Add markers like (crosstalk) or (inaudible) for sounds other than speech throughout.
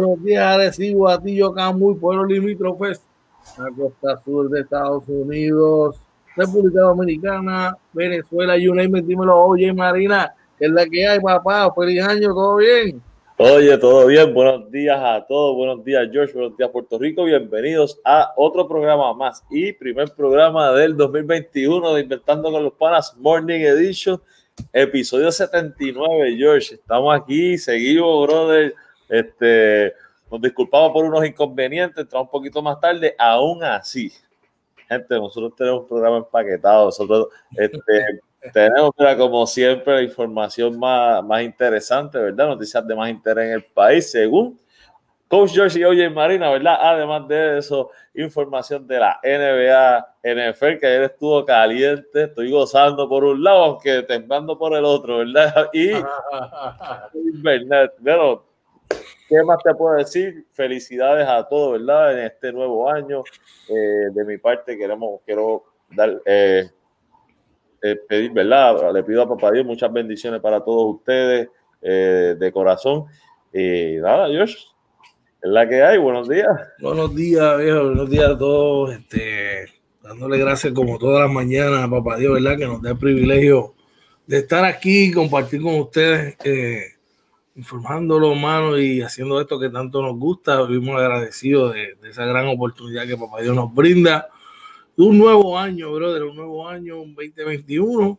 Buenos días, Arecibo, Atillo, Camuy, pueblo limítrofes, la costa sur de Estados Unidos, República Dominicana, Venezuela, you name dímelo, oye Marina, que es la que hay, papá, feliz año, todo bien. Oye, todo bien, buenos días a todos, buenos días George, buenos días Puerto Rico, bienvenidos a otro programa más y primer programa del 2021 de Inventando con los Panas Morning Edition, episodio 79, George, estamos aquí, seguimos, brother, este, nos disculpamos por unos inconvenientes, entramos un poquito más tarde, aún así, gente, nosotros tenemos un programa empaquetado, nosotros este, (laughs) tenemos, como siempre, la información más, más interesante, ¿verdad? Noticias de más interés en el país, según Coach George y Oye Marina, ¿verdad? Además de eso, información de la NBA, NFL, que ayer estuvo caliente, estoy gozando por un lado, aunque temblando por el otro, ¿verdad? (laughs) Y, (laughs) ¿verdad? Pero, ¿qué más te puedo decir? Felicidades a todos, ¿verdad? En este nuevo año, eh, de mi parte, queremos, quiero dar... Eh, eh, pedir, ¿verdad? Le pido a Papá Dios muchas bendiciones para todos ustedes de corazón. Y nada, Dios, es la que hay. Buenos días. Buenos días, viejo. Buenos días a todos. Este, dándole gracias como todas las mañanas a Papá Dios, ¿verdad? Que nos dé el privilegio de estar aquí, compartir con ustedes, informándolo, hermano, y haciendo esto que tanto nos gusta. Vivimos agradecidos de, de esa gran oportunidad que Papá Dios nos brinda un nuevo año, brother, un nuevo año, un 2021.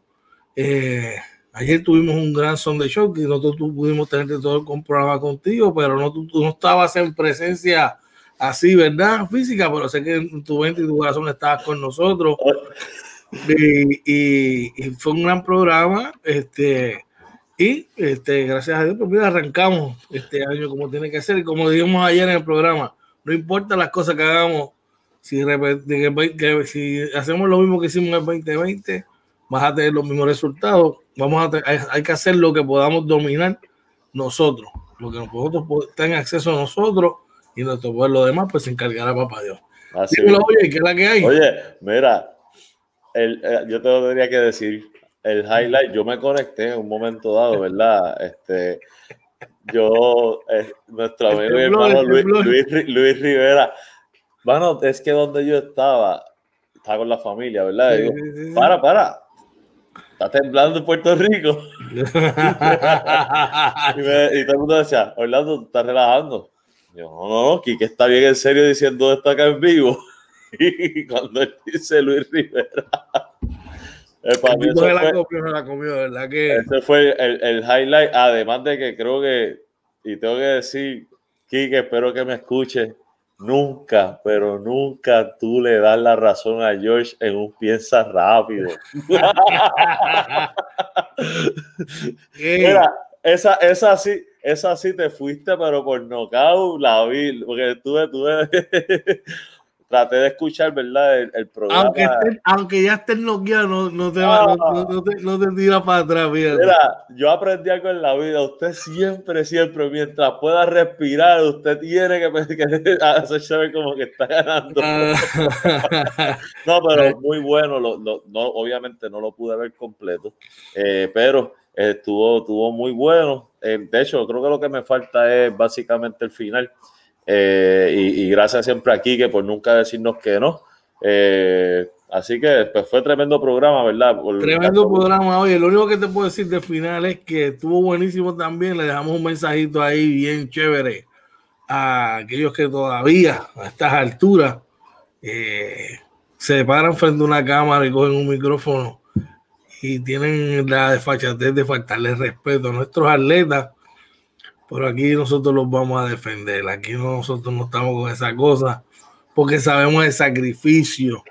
Eh, ayer tuvimos un gran son de show que nosotros pudimos tener todo el programa contigo, pero no, tú, no estabas en presencia así, ¿verdad? Física, pero sé que en tu mente y tu corazón estabas con nosotros. Y, fue un gran programa. Este, y este, gracias a Dios, pues arrancamos este año como tiene que ser. Y como dijimos ayer en el programa, no importa las cosas que hagamos, si, que, si hacemos lo mismo que hicimos en el 2020, vas a tener los mismos resultados. Vamos a hay, que hacer lo que podamos dominar nosotros, lo que nosotros tengan acceso a nosotros y nuestro pueblo demás, pues se encargará papá Dios. Así oye, ¿qué es la que hay? Oye, mira, el, eh, yo te lo tendría que decir, el highlight, yo me conecté en un momento dado, ¿verdad? Este, yo, eh, nuestro amigo y hermano Luis, Luis Rivera, bueno, es que donde yo estaba, estaba con la familia, ¿verdad? para, para. Está temblando en Puerto Rico. (laughs) y, todo el mundo decía, Orlando, estás relajando. yo, no, no, no, Kike está bien en serio diciendo esto acá en vivo. (laughs) y cuando él dice Luis Rivera. Eh, para mí eso fue, la comió, ¿verdad? Que... Ese fue el, el highlight, además de que creo que, y tengo que decir, Kike, espero que me escuche Nunca, pero nunca tú le das la razón a George en un piensa rápido. (laughs) (laughs) Mira, esa, esa sí, esa sí te fuiste, pero por nocaut la vi, porque tuve, tuve, traté de escuchar, ¿verdad? El, programa. Aunque, aunque ya estés noqueado, no, no, te va, no, no, te, no, te, tira para atrás, mira. mira. yo aprendí algo en la vida. Usted siempre, siempre, mientras pueda respirar, usted tiene que, (laughs) que hacerse como que está ganando. Ah. (laughs) no, pero muy bueno. Lo, lo, no, obviamente no lo pude ver completo, eh, pero estuvo, estuvo muy bueno. Eh, de hecho, creo que lo que me falta es básicamente el final. Eh, y, gracias siempre aquí que por nunca decirnos que no. Eh, así que pues, fue tremendo programa, ¿verdad? tremendo programa. Oye, lo único que te puedo decir de final es que estuvo buenísimo también. Le dejamos un mensajito ahí bien chévere a aquellos que todavía a estas alturas eh, se paran frente a una cámara y cogen un micrófono y tienen la desfachatez de faltarle respeto a nuestros atletas pero aquí nosotros los vamos a defender. Aquí nosotros no estamos con esa cosa, porque sabemos el sacrificio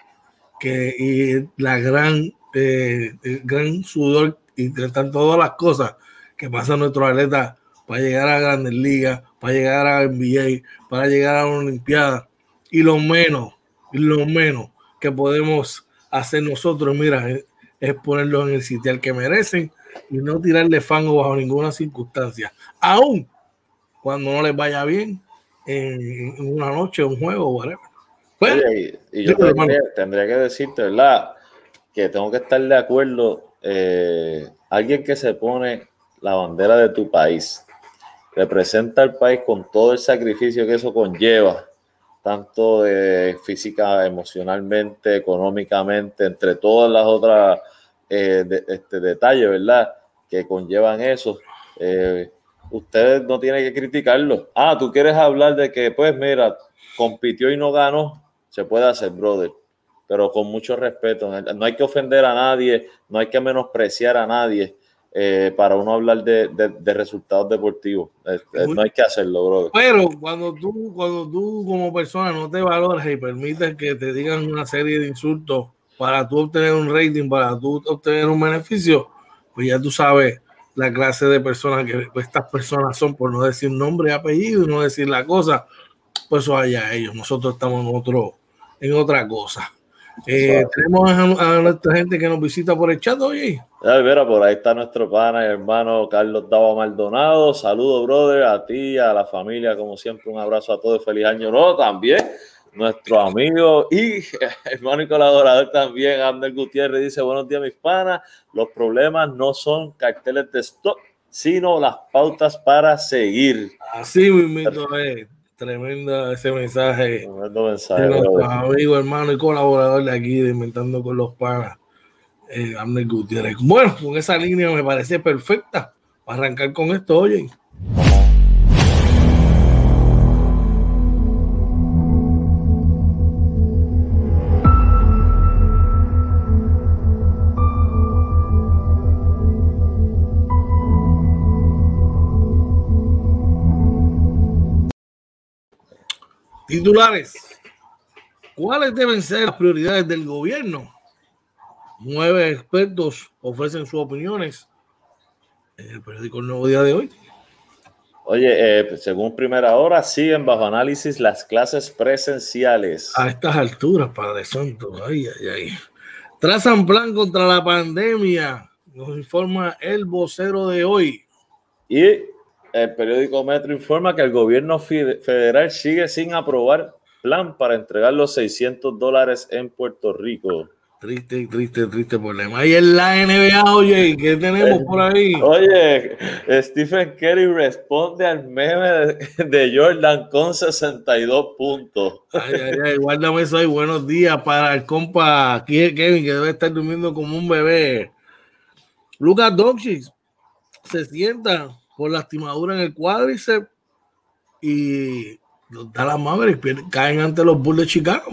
que y la gran, eh, el gran sudor y están todas las cosas que pasan nuestros atletas para llegar a grandes ligas, para llegar a NBA, para llegar a una Olimpiada. Y lo menos, lo menos que podemos hacer nosotros, mira, es, ponerlos en el sitio que merecen y no tirarle fango bajo ninguna circunstancia. Aún cuando no les vaya bien en, una noche, un juego, whatever. Bueno, y, yo tendría, que decirte, ¿verdad? Que tengo que estar de acuerdo. Eh, alguien que se pone la bandera de tu país representa al país con todo el sacrificio que eso conlleva, tanto de física, emocionalmente, económicamente, entre todas las otras eh, este, detalles, ¿verdad? Que conllevan eso. Eh, ustedes no tienen que criticarlo. Ah, tú quieres hablar de que, pues mira, compitió y no ganó, se puede hacer, brother, pero con mucho respeto. No hay que ofender a nadie, no hay que menospreciar a nadie. Eh, para uno hablar de, de, resultados deportivos. no hay que hacerlo, brother. Pero cuando tú, cuando tú como persona no te valoras y permites que te digan una serie de insultos para tú obtener un rating, para tú obtener un beneficio, pues ya tú sabes la clase de personas que estas personas son, por no decir nombre y apellido no decir la cosa, pues eso allá ellos. Nosotros estamos en otro, en otra cosa. Eh, tenemos a, nuestra gente que nos visita por el chat oye. Mira, por ahí está nuestro pana y hermano Carlos Dava Maldonado. Saludos, brother, a ti, a la familia, como siempre, un abrazo a todos, feliz año nuevo también. Nuestro amigo y (laughs) hermano y colaborador también, Ander Gutiérrez, dice: Buenos días, mis panas. Los problemas no son carteles de stock, sino las pautas para seguir. Así mismo es. Tremenda ese mensaje. Tremendo mensaje. De amigo, hermano y colaborador de aquí de Inventando con los Panas, eh, Gutiérrez. Bueno, con esa línea me parece perfecta para arrancar con esto, oye. Titulares. ¿Cuáles deben ser las prioridades del gobierno? Nueve expertos ofrecen sus opiniones en el periódico El Nuevo Día de hoy. Oye, eh, según primera hora, siguen bajo análisis las clases presenciales. A estas alturas, Padre Santo. Ay, ay, ay. Trazan plan contra la pandemia, nos informa el vocero de hoy. Y el periódico Metro informa que el gobierno federal sigue sin aprobar plan para entregar los 600 dólares en Puerto Rico. Triste, triste, triste problema. Ahí en la NBA, oye, ¿qué tenemos por ahí? (laughs) Oye, Stephen Curry responde al meme de, Jordan con 62 puntos. Ay, ay, ay, guárdame eso ahí. Buenos días para el compa Kevin, que debe estar durmiendo como un bebé. Lucas Doncic se sienta por lastimadura en el cuádriceps y los Dallas Mavericks caen ante los Bulls de Chicago.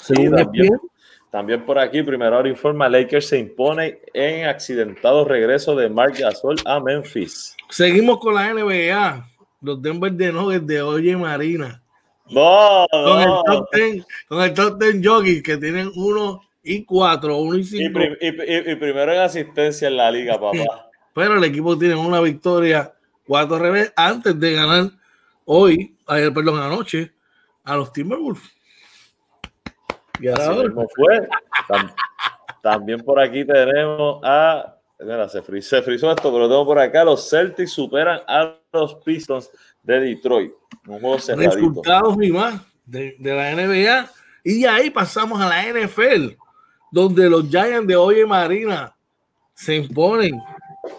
Sí, también, por aquí, primero ahora informa, Lakers se impone en accidentado regreso de Mark Gasol a Memphis. Seguimos con la NBA, los Denver de Nuggets de Oye Marina. No, con, El top ten, con el top ten joggies que tienen uno y cuatro, uno y cinco. Y, y, primero en asistencia en la liga, papá. Pero el equipo tiene una victoria cuatro revés antes de ganar hoy, ayer, perdón, anoche, a los Timberwolves. Y ahora fue. También por aquí tenemos a. Mira, se, frizó, esto, pero tengo por acá. Los Celtics superan a los Pistons de Detroit. Un juego Resultados y más de, de la NBA. Y ahí pasamos a la NFL, donde los Giants de Oye Marina se imponen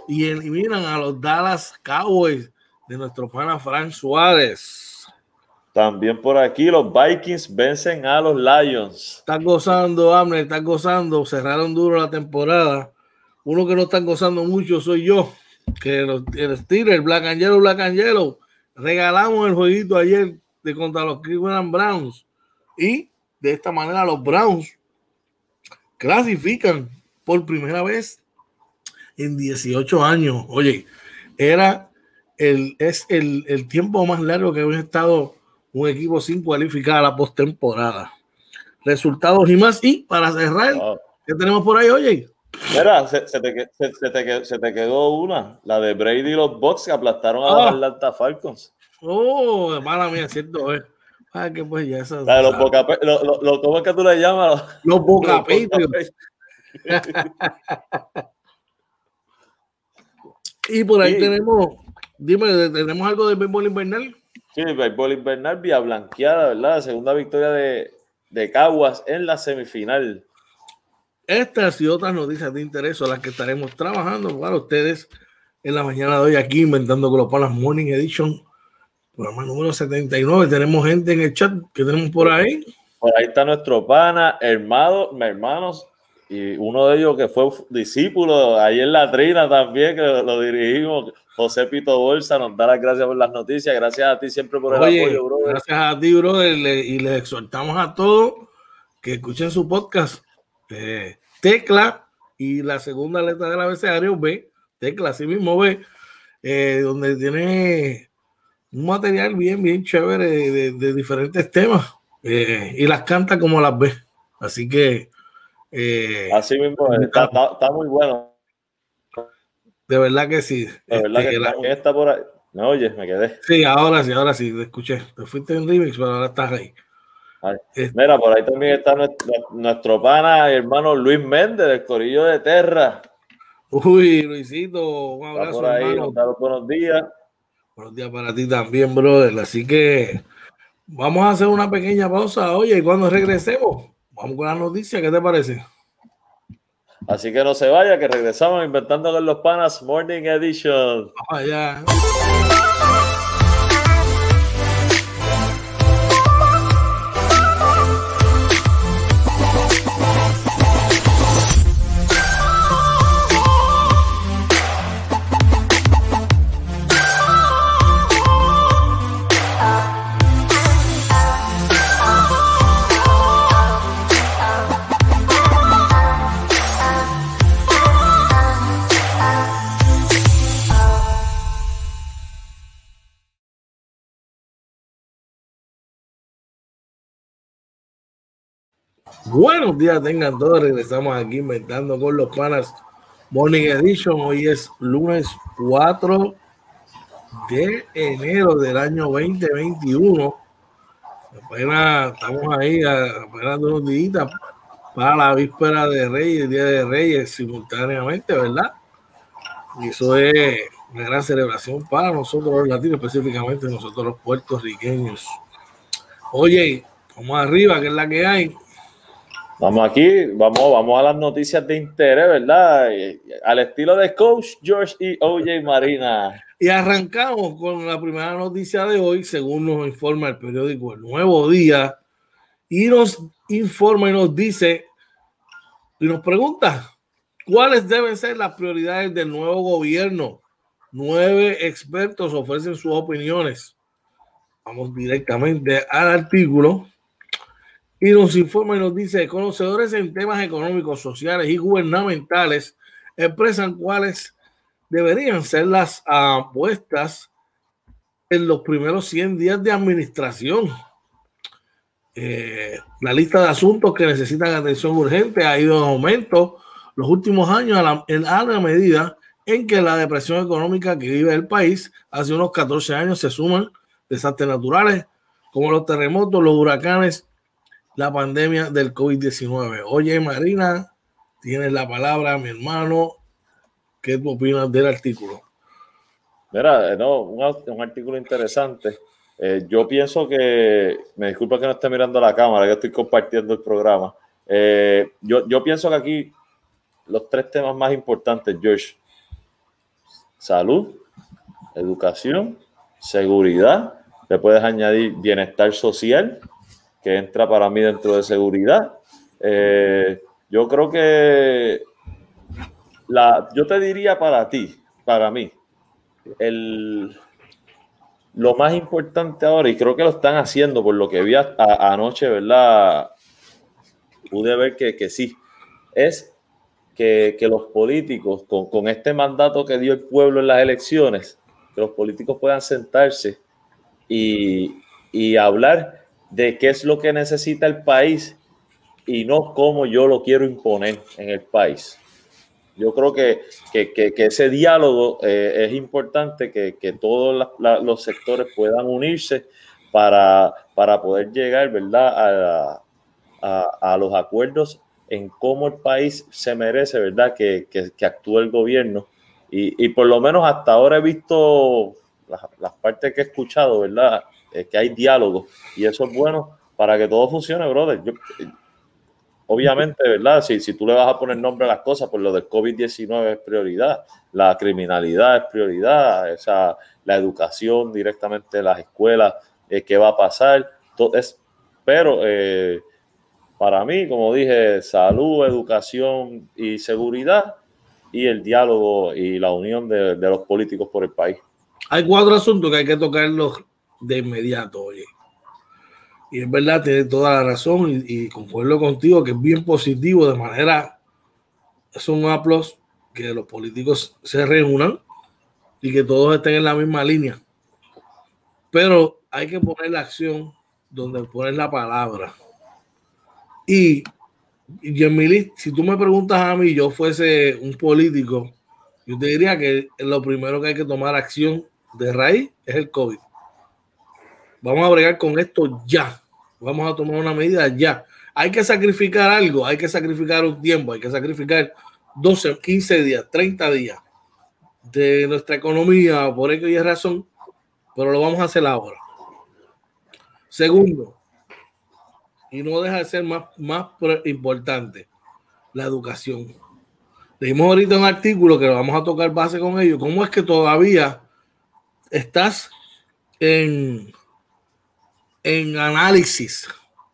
y eliminan a los Dallas Cowboys de nuestro pana Frank Suárez. También por aquí los Vikings vencen a los Lions. Están gozando, Amner, están gozando. Cerraron duro la temporada. Uno que no está gozando mucho soy yo. Que los, el Steelers, Black and Yellow, Black and Yellow. Regalamos el jueguito ayer de contra los Cleveland Browns. Y de esta manera los Browns clasifican por primera vez en 18 años. Oye, era el, es el, tiempo más largo que había estado un equipo sin cualificar a la postemporada. Resultados y más. Y para cerrar, ¿qué tenemos por ahí, oye? Mira, se, te, quedó una, la de Brady y los Bucks que aplastaron a los ah. Atlanta Falcons. Oh, mala mía, cierto es. Ah, que pues ya los lo, ¿Cómo es que tú le llamas? Los, (laughs) los (laughs) Y por ahí tenemos, dime, ¿tenemos algo de béisbol invernal? Sí, béisbol invernal, vía blanqueada, ¿verdad? Segunda victoria de, de Caguas en la semifinal. Estas y otras noticias de interés son las que estaremos trabajando para ustedes en la mañana de hoy aquí inventando con los panas Morning Edition, programa número 79. Tenemos gente en el chat que tenemos por ahí. Por ahí está nuestro pana, hermano, hermanos, y uno de ellos que fue discípulo ahí en la trina también, que lo dirigimos, José Pito Bolsa, nos da las gracias por las noticias. Gracias a ti siempre por el apoyo, brother. Gracias a ti, brother, y le exhortamos a todos que escuchen su podcast. Eh, tecla y la segunda letra del abecedario B, tecla, así mismo B, eh, donde tiene un material bien, bien chévere de, diferentes temas eh, y las canta como las ve. Así que. Así mismo, está, muy bueno. De verdad que sí. De verdad este, que, la, está por ahí. No, oye, me quedé. Sí, ahora sí, ahora sí, te escuché. Te fuiste en remix, pero ahora estás ahí. Mira, por ahí también está nuestro, pana hermano Luis Méndez del Corillo de Terra. Uy, Luisito, un abrazo. Por ahí, buenos días. Buenos días para ti también, brother. Así que vamos a hacer una pequeña pausa. Oye, y cuando regresemos, vamos con la noticia. ¿Qué te parece? Así que no se vaya, que regresamos inventando con los panas Morning Edition. Vamos allá. Buenos días, tengan todos. Regresamos aquí inventando con los panas Morning Edition. Hoy es lunes 4 de enero del año 2021. Apenas estamos ahí, apenas unos días para la víspera de Reyes, Día de Reyes, simultáneamente, ¿verdad? Y eso es una gran celebración para nosotros los latinos, específicamente nosotros los puertorriqueños. Oye, vamos arriba, que es la que hay. Vamos aquí, vamos, vamos a las noticias de interés, ¿verdad? Al estilo de Coach George y OJ Marina. Y arrancamos con la primera noticia de hoy, según nos informa el periódico El Nuevo Día, y nos informa y nos dice, y nos pregunta, ¿cuáles deben ser las prioridades del nuevo gobierno? Nueve expertos ofrecen sus opiniones. Vamos directamente al artículo y nos informa y nos dice, conocedores en temas económicos, sociales y gubernamentales expresan cuáles deberían ser las apuestas en los primeros 100 días de administración. Eh, la lista de asuntos que necesitan atención urgente ha ido en aumento los últimos años a la, en, a la medida en que la depresión económica que vive el país hace unos 14 años se suman desastres naturales como los terremotos, los huracanes la pandemia del COVID-19. Oye, Marina, tienes la palabra, mi hermano. ¿Qué opinas del artículo? Mira, eh, no, un, artículo interesante. Eh, yo pienso que, me disculpa que no esté mirando la cámara, que estoy compartiendo el programa. Eh, yo, yo pienso que aquí los tres temas más importantes, George, salud, educación, seguridad, le puedes añadir bienestar social que entra para mí dentro de seguridad. Eh, yo creo que la, yo te diría para ti, para mí, el, lo más importante ahora, y creo que lo están haciendo por lo que vi anoche, ¿verdad? Pude ver que, que sí, es que, que los políticos, con, con, este mandato que dio el pueblo en las elecciones, que los políticos puedan sentarse y, y hablar de qué es lo que necesita el país y no cómo yo lo quiero imponer en el país. Yo creo que, ese diálogo eh, es importante, que, todos los sectores puedan unirse para, para poder llegar ¿verdad? A, los acuerdos en cómo el país se merece ¿verdad? que, actúe el gobierno. Y, por lo menos hasta ahora he visto las, las partes que he escuchado, ¿verdad? Que hay diálogo y eso es bueno para que todo funcione, brother. obviamente, ¿verdad? Si, si tú le vas a poner nombre a las cosas, pues lo del COVID-19 es prioridad, la criminalidad es prioridad, esa, la educación directamente en las escuelas, eh, qué va a pasar, es, pero eh, para mí, como dije, salud, educación y seguridad y el diálogo y la unión de, de los políticos por el país. Hay cuatro asuntos que hay que tocarlos de inmediato, oye. Y es verdad, tiene toda la razón y, y, concuerdo contigo que es bien positivo de manera, es un que los políticos se reúnan y que todos estén en la misma línea. Pero hay que poner la acción donde poner la palabra. Y, y si tú me preguntas a mí, yo fuese un político, yo te diría que lo primero que hay que tomar acción de raíz es el COVID. Vamos a bregar con esto ya. Vamos a tomar una medida ya. Hay que sacrificar algo, hay que sacrificar un tiempo, hay que sacrificar 12, 15 días, 30 días de nuestra economía por eso y razón, pero lo vamos a hacer ahora. Segundo, y no deja de ser más, más importante, la educación. Leímos ahorita un artículo que lo vamos a tocar base con ellos. ¿Cómo es que todavía estás en, en análisis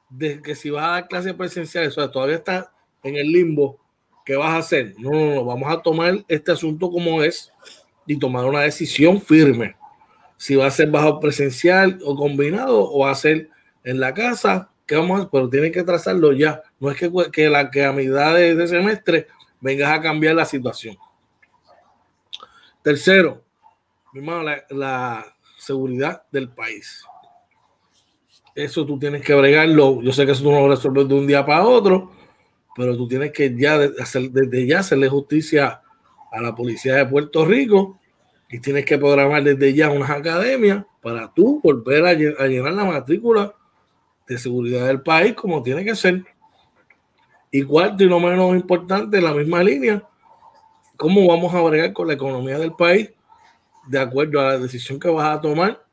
de que si vas a dar clases presenciales, o sea, todavía estás en el limbo, ¿qué vas a hacer? No, no, no, vamos a tomar este asunto como es y tomar una decisión firme. Si va a ser bajo presencial o combinado o va a ser en la casa, ¿qué vamos a hacer? Pero tienen que trazarlo ya. No es que, que a mitad de, semestre vengas a cambiar la situación. Tercero, mi hermano, la, seguridad del país. Eso tú tienes que bregarlo. Yo sé que eso tú no lo resuelves de un día para otro, pero tú tienes que ya hacer, desde ya hacerle justicia a la policía de Puerto Rico y tienes que programar desde ya unas academias para tú volver a, llenar la matrícula de seguridad del país como tiene que ser. Y cuarto y no menos importante, la misma línea, cómo vamos a bregar con la economía del país de acuerdo a la decisión que vas a tomar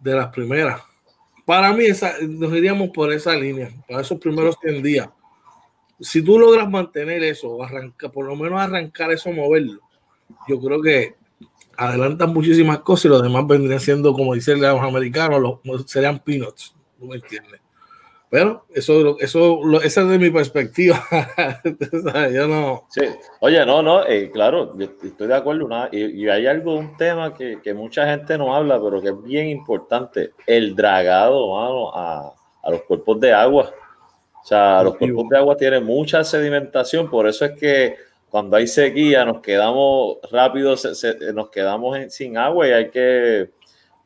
de las primeras. Para mí, esa, nos iríamos por esa línea, para esos primeros 100 días. Si tú logras mantener eso, arranca, por lo menos arrancar eso, moverlo, yo creo que adelantan muchísimas cosas y los demás vendrían siendo, como dicen los americanos, los, serían peanuts. ¿No me entiendes? Pero eso, eso, esa es de mi perspectiva. (laughs) yo no. Sí, oye, no, no, eh, claro, estoy de acuerdo. Una, y, y, hay algo, un tema que, que, mucha gente no habla, pero que es bien importante: el dragado, mano, a, a los cuerpos de agua. O sea, los cuerpos de agua tienen mucha sedimentación, por eso es que cuando hay sequía nos quedamos rápido, se, se, nos quedamos en, sin agua y hay que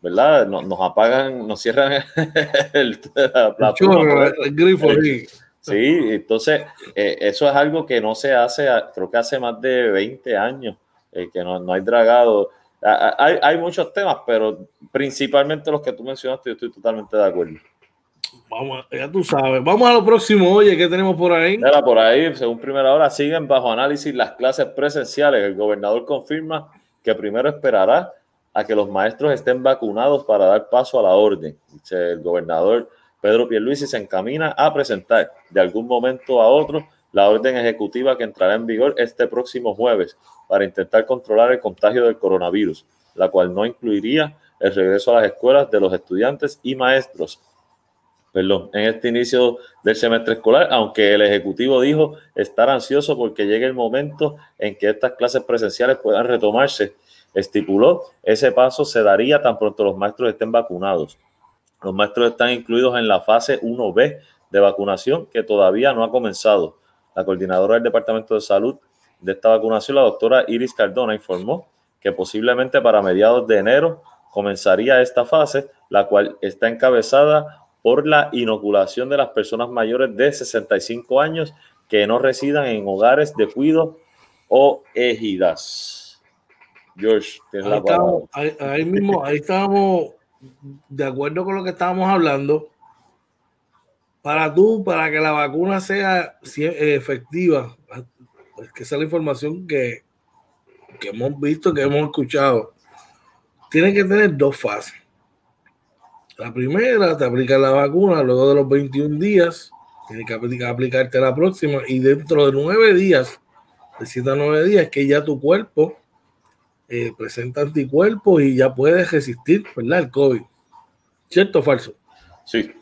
¿verdad? Nos, nos, apagan, nos cierran (laughs) el, la plataforma. El, grifo, sí. Sí, entonces eh, eso es algo que no se hace, creo que hace más de 20 años, eh, que no, no, hay dragado. Hay, hay, muchos temas, pero principalmente los que tú mencionaste, yo estoy totalmente de acuerdo. Vamos, ya tú sabes. Vamos a lo próximo. Oye, ¿qué tenemos por ahí? Mira, por ahí, según primera hora, siguen bajo análisis las clases presenciales. El gobernador confirma que primero esperará a que los maestros estén vacunados para dar paso a la orden. Dice el gobernador Pedro Pierluisi se encamina a presentar de algún momento a otro la orden ejecutiva que entrará en vigor este próximo jueves para intentar controlar el contagio del coronavirus, la cual no incluiría el regreso a las escuelas de los estudiantes y maestros perdón, en este inicio del semestre escolar, aunque el Ejecutivo dijo estar ansioso porque llegue el momento en que estas clases presenciales puedan retomarse estipuló, ese paso se daría tan pronto los maestros estén vacunados. Los maestros están incluidos en la fase 1B de vacunación que todavía no ha comenzado. La coordinadora del Departamento de Salud de esta vacunación, la doctora Iris Cardona, informó que posiblemente para mediados de enero comenzaría esta fase, la cual está encabezada por la inoculación de las personas mayores de 65 años que no residan en hogares de cuido o ejidas. George, ahí, estamos, ahí, ahí, mismo, ahí estábamos de acuerdo con lo que estábamos hablando. Para tú, para que la vacuna sea efectiva, es que esa es la información que, que hemos visto, que hemos escuchado. Tiene que tener dos fases. La primera, te aplica la vacuna luego de los 21 días Tienes que aplicarte la próxima y dentro de nueve días, de siete a nueve días, que ya tu cuerpo eh, presenta anticuerpos y ya puedes resistir, ¿verdad? El COVID. ¿Cierto o falso? Sí,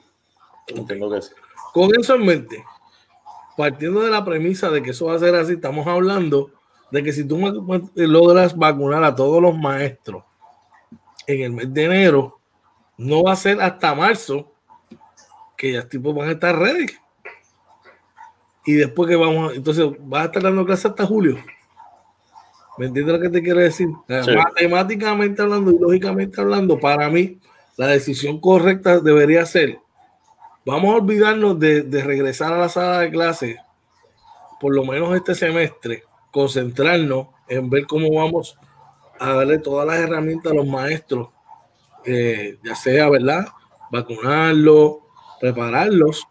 tengo que decir. Con eso en mente, partiendo de la premisa de que eso va a ser así, estamos hablando de que si tú logras vacunar a todos los maestros en el mes de enero, no va a ser hasta marzo que ya tipos van a estar ready. Y después que vamos, entonces vas a estar dando clases hasta julio. ¿Me entiendes lo que te quiero decir? Matemáticamente hablando y lógicamente hablando, para mí, la decisión correcta debería ser, vamos a olvidarnos de, de regresar a la sala de clase, por lo menos este semestre, concentrarnos en ver cómo vamos a darle todas las herramientas a los maestros, eh, ya sea, ¿verdad? Vacunarlos, prepararlos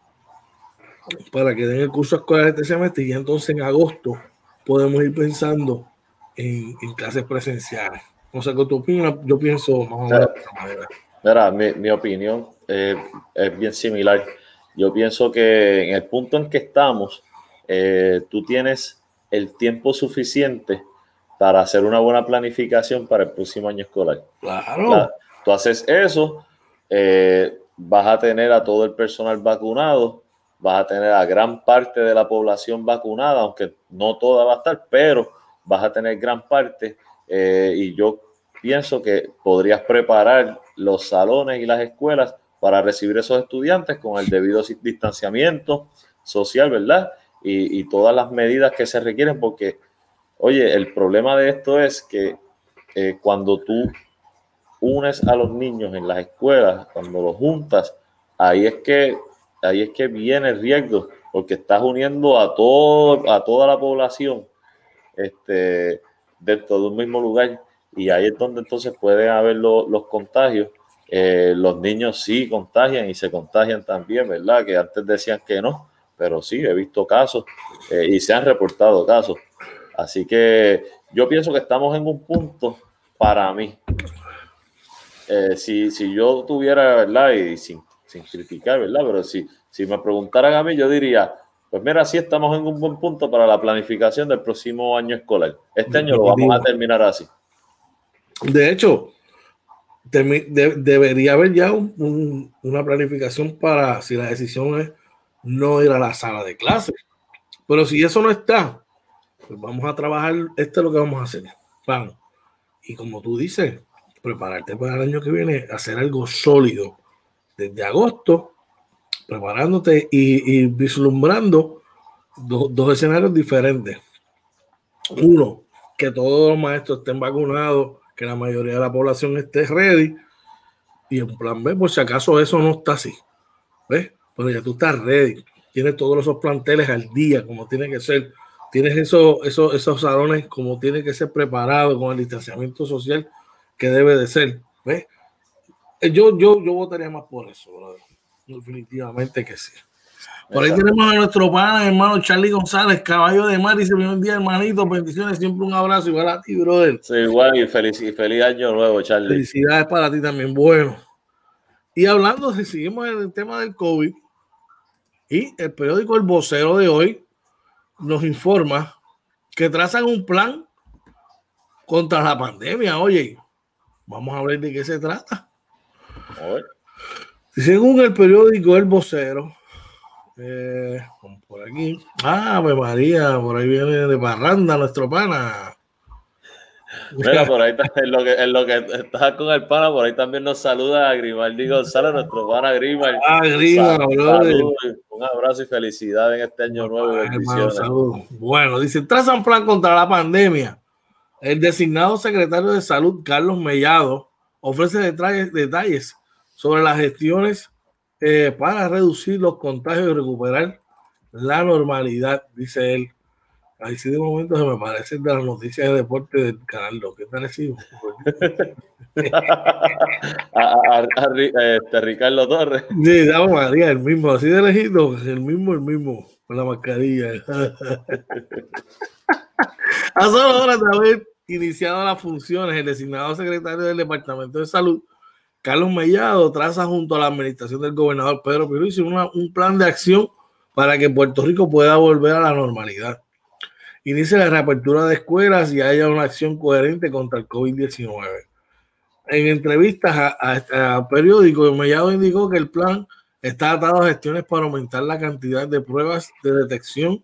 para que den el curso escolar este semestre y entonces en agosto podemos ir pensando en, clases presenciales. No sé qué tú opinas, yo pienso más o menos mi, mi, opinión eh, es bien similar. Yo pienso que en el punto en que estamos, eh, tú tienes el tiempo suficiente para hacer una buena planificación para el próximo año escolar. Claro. tú haces eso, eh, vas a tener a todo el personal vacunado, vas a tener a gran parte de la población vacunada, aunque no toda va a estar, pero vas a tener gran parte. Eh, y yo pienso que podrías preparar los salones y las escuelas para recibir esos estudiantes con el debido distanciamiento social, ¿verdad? y, todas las medidas que se requieren, porque, oye, el problema de esto es que eh, cuando tú unes a los niños en las escuelas, cuando los juntas, ahí es que, ahí es que viene el riesgo, porque estás uniendo a, todo, a toda la población este, dentro de un mismo lugar y ahí es donde entonces pueden haber los contagios. Eh, los niños sí contagian y se contagian también, ¿verdad? Que antes decían que no, pero sí, he visto casos eh, y se han reportado casos. Así que yo pienso que estamos en un punto para mí. Eh, si, si, yo tuviera, ¿verdad? Y sin, sin, criticar, ¿verdad? Pero si, si me preguntaran a mí, yo diría, pues mira, sí estamos en un buen punto para la planificación del próximo año escolar. Este año lo vamos a terminar así. De hecho, debería haber ya una planificación para si la decisión es no ir a la sala de clase. Pero si eso no está, pues vamos a trabajar, esto es lo que vamos a hacer. Vamos. Y como tú dices, prepararte para el año que viene, hacer algo sólido desde agosto, preparándote y, vislumbrando dos escenarios diferentes. Uno, que todos los maestros estén vacunados, que la mayoría de la población esté ready. Y en plan B, por si acaso eso no está así. ¿Ves? pero ya tú estás ready, tienes todos esos planteles al día, como tiene que ser, tienes esos, esos, esos salones como tiene que ser preparado con el distanciamiento social que debe de ser. ¿ves? Eh, yo, yo, yo votaría más por eso, definitivamente que sí. Por ahí tenemos a nuestro pana, hermano Charlie González, caballo de mar, y se un día, hermanito. Bendiciones, siempre un abrazo igual a ti, brother. Sí, igual y feliz, y feliz año nuevo, Charlie. Felicidades para ti también. Bueno, y hablando, si seguimos en el tema del COVID, y el periódico El Vocero de hoy nos informa que trazan un plan contra la pandemia. Oye, vamos a ver de qué se trata. Según el periódico El Vocero, eh, por aquí, ah, pues María, por ahí viene de Barranda nuestro pana. Mira, por ahí en lo que, en lo que está con el pana, por ahí también nos saluda a Grimaldi González, nuestro pana Grimaldi. Ah, Grimaldi. Un abrazo y felicidad en este año nuevo. bueno, dice, trazan plan contra la pandemia. El designado secretario de Salud, Carlos Mellado, ofrece detalles, detalles sobre las gestiones eh, para reducir los contagios y recuperar la normalidad, dice él. Ahí sí de momento se me parece de las noticias de deporte del canal lo que tal (laughs) a, a, este, Ricardo Torres. Sí, damos María, el mismo, así de elegido, el mismo, el mismo, con la mascarilla. (laughs) a solo horas de haber iniciado las funciones, el designado secretario del Departamento de Salud, Carlos Mellado, traza junto a la administración del gobernador Pedro Pierluisi un plan de acción para que Puerto Rico pueda volver a la normalidad. Inicia la reapertura de escuelas y haya una acción coherente contra el COVID-19. En entrevistas a, a, periódicos, Mellado indicó que el plan está atado a gestiones para aumentar la cantidad de pruebas de detección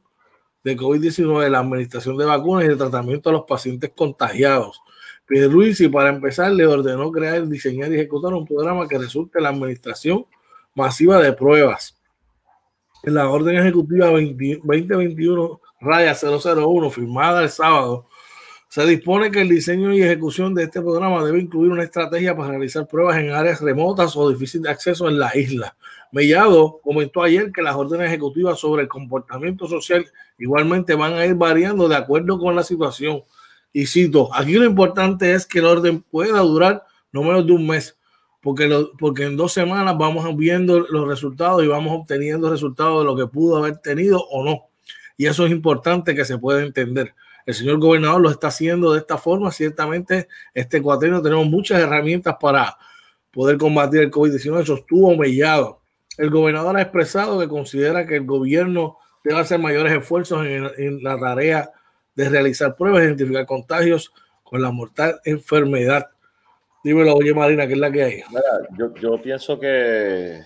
de COVID-19, la administración de vacunas y el tratamiento a los pacientes contagiados. Y para empezar, le ordenó crear, diseñar y ejecutar un programa que resulte en la administración masiva de pruebas. En la orden ejecutiva 2021 raya 001, firmada el sábado, se dispone que el diseño y ejecución de este programa debe incluir una estrategia para realizar pruebas en áreas remotas o difíciles de acceso en la isla. Mellado comentó ayer que las órdenes ejecutivas sobre el comportamiento social igualmente van a ir variando de acuerdo con la situación. Y cito, aquí lo importante es que el orden pueda durar no menos de un mes, porque, porque en dos semanas vamos viendo los resultados y vamos obteniendo resultados de lo que pudo haber tenido o no. Y eso es importante que se pueda entender. El señor gobernador lo está haciendo de esta forma. Ciertamente, este cuatrino tenemos muchas herramientas para poder combatir el COVID-19. Eso estuvo mellado el gobernador ha expresado que considera que el gobierno debe hacer mayores esfuerzos en, la tarea de realizar pruebas, identificar contagios con la mortal enfermedad. Dímelo, oye Marina, ¿qué es la que hay? yo, pienso que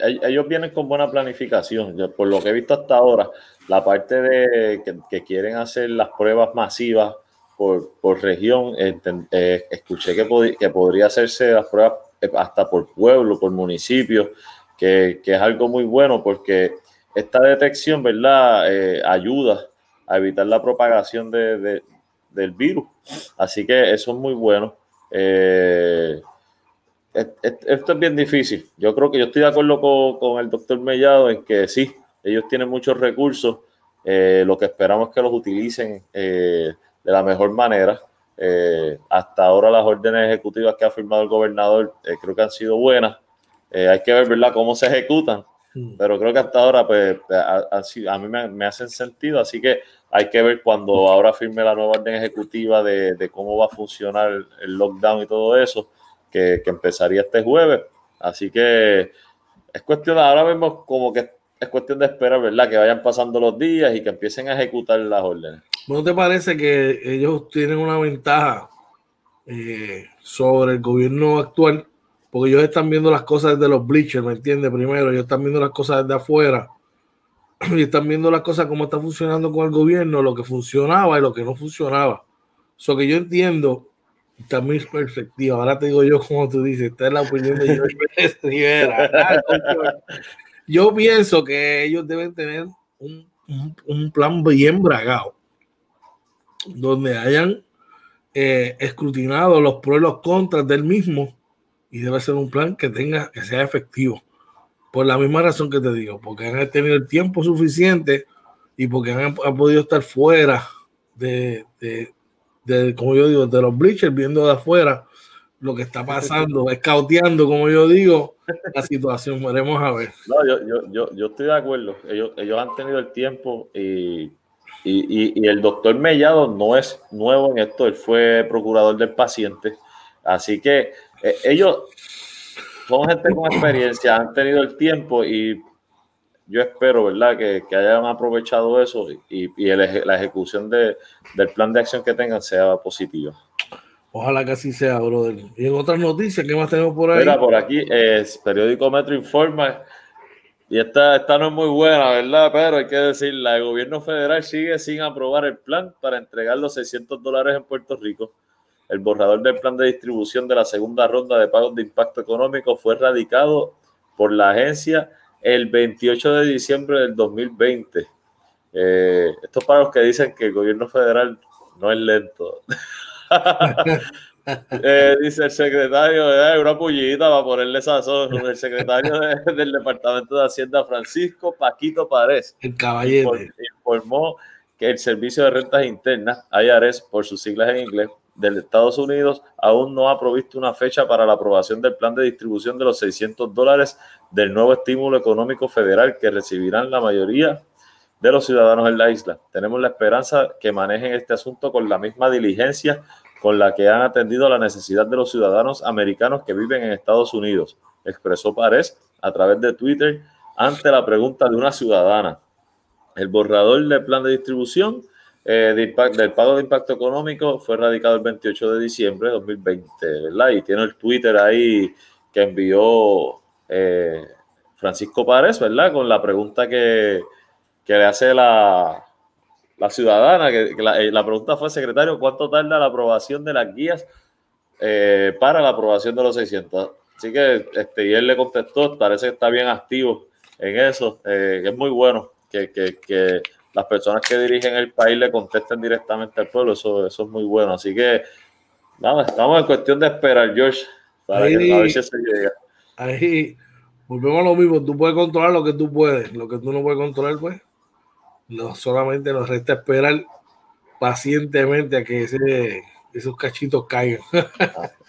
ellos vienen con buena planificación. por lo que he visto hasta ahora, la parte de que, quieren hacer las pruebas masivas por, región, eh, escuché que, que podría hacerse las pruebas eh, hasta por pueblo, por municipio que, es algo muy bueno porque esta detección, ¿verdad?, eh, ayuda a evitar la propagación de, del virus. Así que eso es muy bueno. Eh, esto es bien difícil. Yo creo que yo estoy de acuerdo con, el doctor Mellado en que sí, ellos tienen muchos recursos. Eh, lo que esperamos es que los utilicen de la mejor manera. hasta ahora las órdenes ejecutivas que ha firmado el gobernador creo que han sido buenas. Eh, hay que ver, ¿verdad?, cómo se ejecutan. Hmm. Pero creo que hasta ahora, pues, a, mí me, hacen sentido. Así que hay que ver cuando ahora firme la nueva orden ejecutiva de, cómo va a funcionar el lockdown y todo eso, que, empezaría este jueves. Así que es cuestión, ahora vemos como que es cuestión de esperar, ¿verdad? Que vayan pasando los días y que empiecen a ejecutar las órdenes. ¿No te parece que ellos tienen una ventaja eh, sobre el gobierno actual? Porque ellos están viendo las cosas desde los bleachers, ¿me entiendes? Primero, ellos están viendo las cosas desde afuera (clears throat) y están viendo las cosas como está funcionando con el gobierno, lo que funcionaba y lo que no funcionaba. Eso que yo entiendo, está mi perspectiva. Ahora te digo yo, (laughs) como tú dices, esta es la opinión de George (laughs) Rivera. Yo pienso que ellos deben tener un, un, plan bien bragado, donde hayan eh, escrutinado los pros y los contras del mismo y debe ser un plan que tenga, que sea efectivo. Por la misma razón que te digo, porque han tenido el tiempo suficiente y porque han, podido estar fuera de, de, como yo digo, de los bleachers, viendo de afuera lo que está pasando, (laughs) escauteando, como yo digo, la situación. Veremos a ver. No, yo, yo, yo, yo estoy de acuerdo. Ellos, ellos han tenido el tiempo y, y, y, el doctor Mellado no es nuevo en esto, él fue procurador del paciente. Así que eh, ellos son gente con experiencia, han tenido el tiempo y yo espero, ¿verdad?, que, hayan aprovechado eso y, la ejecución de, del plan de acción que tengan sea positiva. Ojalá que así sea, brother. Y en otras noticias, ¿qué más tenemos por ahí? Mira, por aquí, es periódico Metro informa, y esta, esta no es muy buena, ¿verdad? Pero hay que decirla, el gobierno federal sigue sin aprobar el plan para entregar los 600 dólares en Puerto Rico. El borrador del plan de distribución de la segunda ronda de pagos de impacto económico fue radicado por la agencia el 28 de diciembre del 2020. Eh, esto para los que dicen que el gobierno federal no es lento. (laughs) Eh, dice el secretario, de una pullita para ponerle sazón, el secretario del Departamento de Hacienda, Francisco Paquito Párez. El caballero. Informó que el Servicio de Rentas Internas, IRS por sus siglas en inglés, de Estados Unidos aún no ha provisto una fecha para la aprobación del plan de distribución de los 600 dólares del nuevo estímulo económico federal que recibirán la mayoría de los ciudadanos en la isla. Tenemos la esperanza que manejen este asunto con la misma diligencia con la que han atendido la necesidad de los ciudadanos americanos que viven en Estados Unidos, expresó Párez a través de Twitter ante la pregunta de una ciudadana. El borrador del plan de distribución eh, del pago de impacto económico fue radicado el 28 de diciembre de 2020, ¿verdad? Y tiene el Twitter ahí que envió eh, Francisco Párez, ¿verdad? Con la pregunta que, que le hace la, la ciudadana, que, eh, la, pregunta fue, secretario, ¿cuánto tarda la aprobación de las guías para la aprobación de los 600? Así que este, y él le contestó, parece que está bien activo en eso, que es muy bueno que, que, que las personas que dirigen el país le contesten directamente al pueblo, eso, eso es muy bueno. Así que, nada, estamos en cuestión de esperar, George, para ahí, que a ver si se llega. Ahí, volvemos a lo mismo, tú puedes controlar lo que tú puedes, lo que tú no puedes controlar, pues, no solamente nos resta esperar pacientemente a que ese, esos cachitos caigan.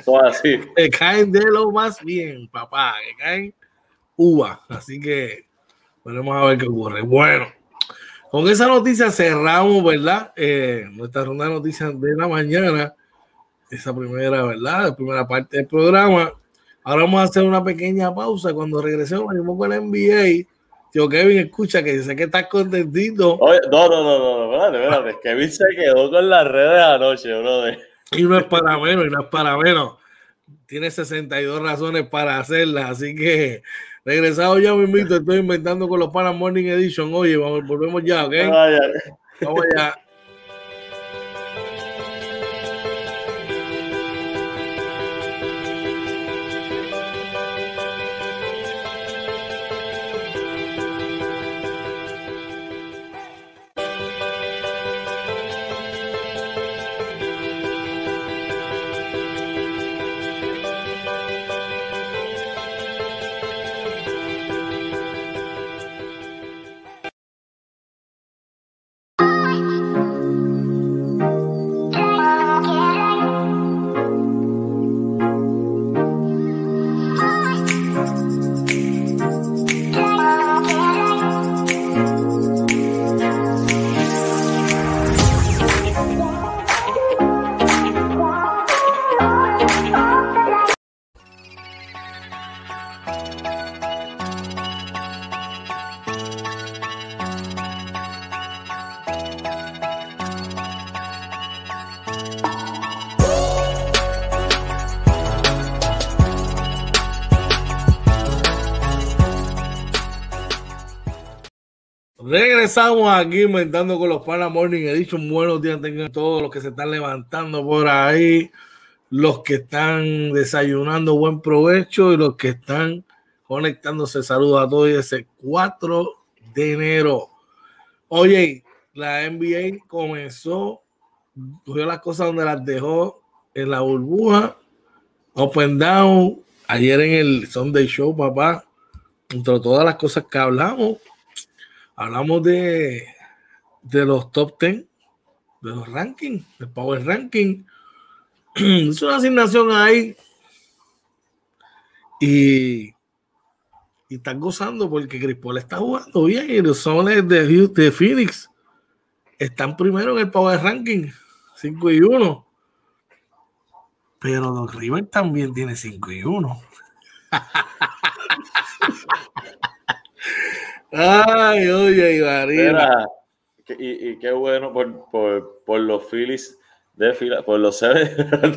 Todo así. (laughs) que caen de lo más bien, papá, que caen uva. Así que veremos a ver qué ocurre. Bueno. Con esa noticia cerramos, ¿verdad? Eh, nuestra ronda de noticias de la mañana. Esa primera, ¿verdad? La primera parte del programa. Ahora vamos a hacer una pequeña pausa. Cuando regresemos, venimos con el NBA. Tío Kevin, escucha que sé que estás contentito. no, no, no, no, no, espérate, espérate. Kevin se quedó con las redes anoche, brother. Y no es para menos, y no es para menos. Tiene 62 razones para hacerla, así que Regresado ya, me invito, estoy inventando con los Panas Morning Edition. Oye, vamos, volvemos ya, ¿ok? Vamos allá. Regresamos aquí inventando con los Pana Morning Edition. Buenos días tengan todos los que se están levantando por ahí, los que están desayunando, buen provecho y los que están conectándose. Saludos a todos ese 4 de enero. Oye, la NBA comenzó, cogió las cosas donde las dejó en la burbuja, open down, ayer en el Sunday Show, papá, entre todas las cosas que hablamos hablamos de, de los top 10, de los rankings, del Power Ranking. (clears throat) es una asignación ahí. Y, y están gozando porque Chris Paul está jugando bien y los sones de, de Phoenix están primero en el Power Ranking, 5 y 1. Pero los River también tiene 5 y 1. (laughs) Ay, oye, Ibarina. Y, y, qué bueno por, por, por los Phillies de Fila, por los (laughs)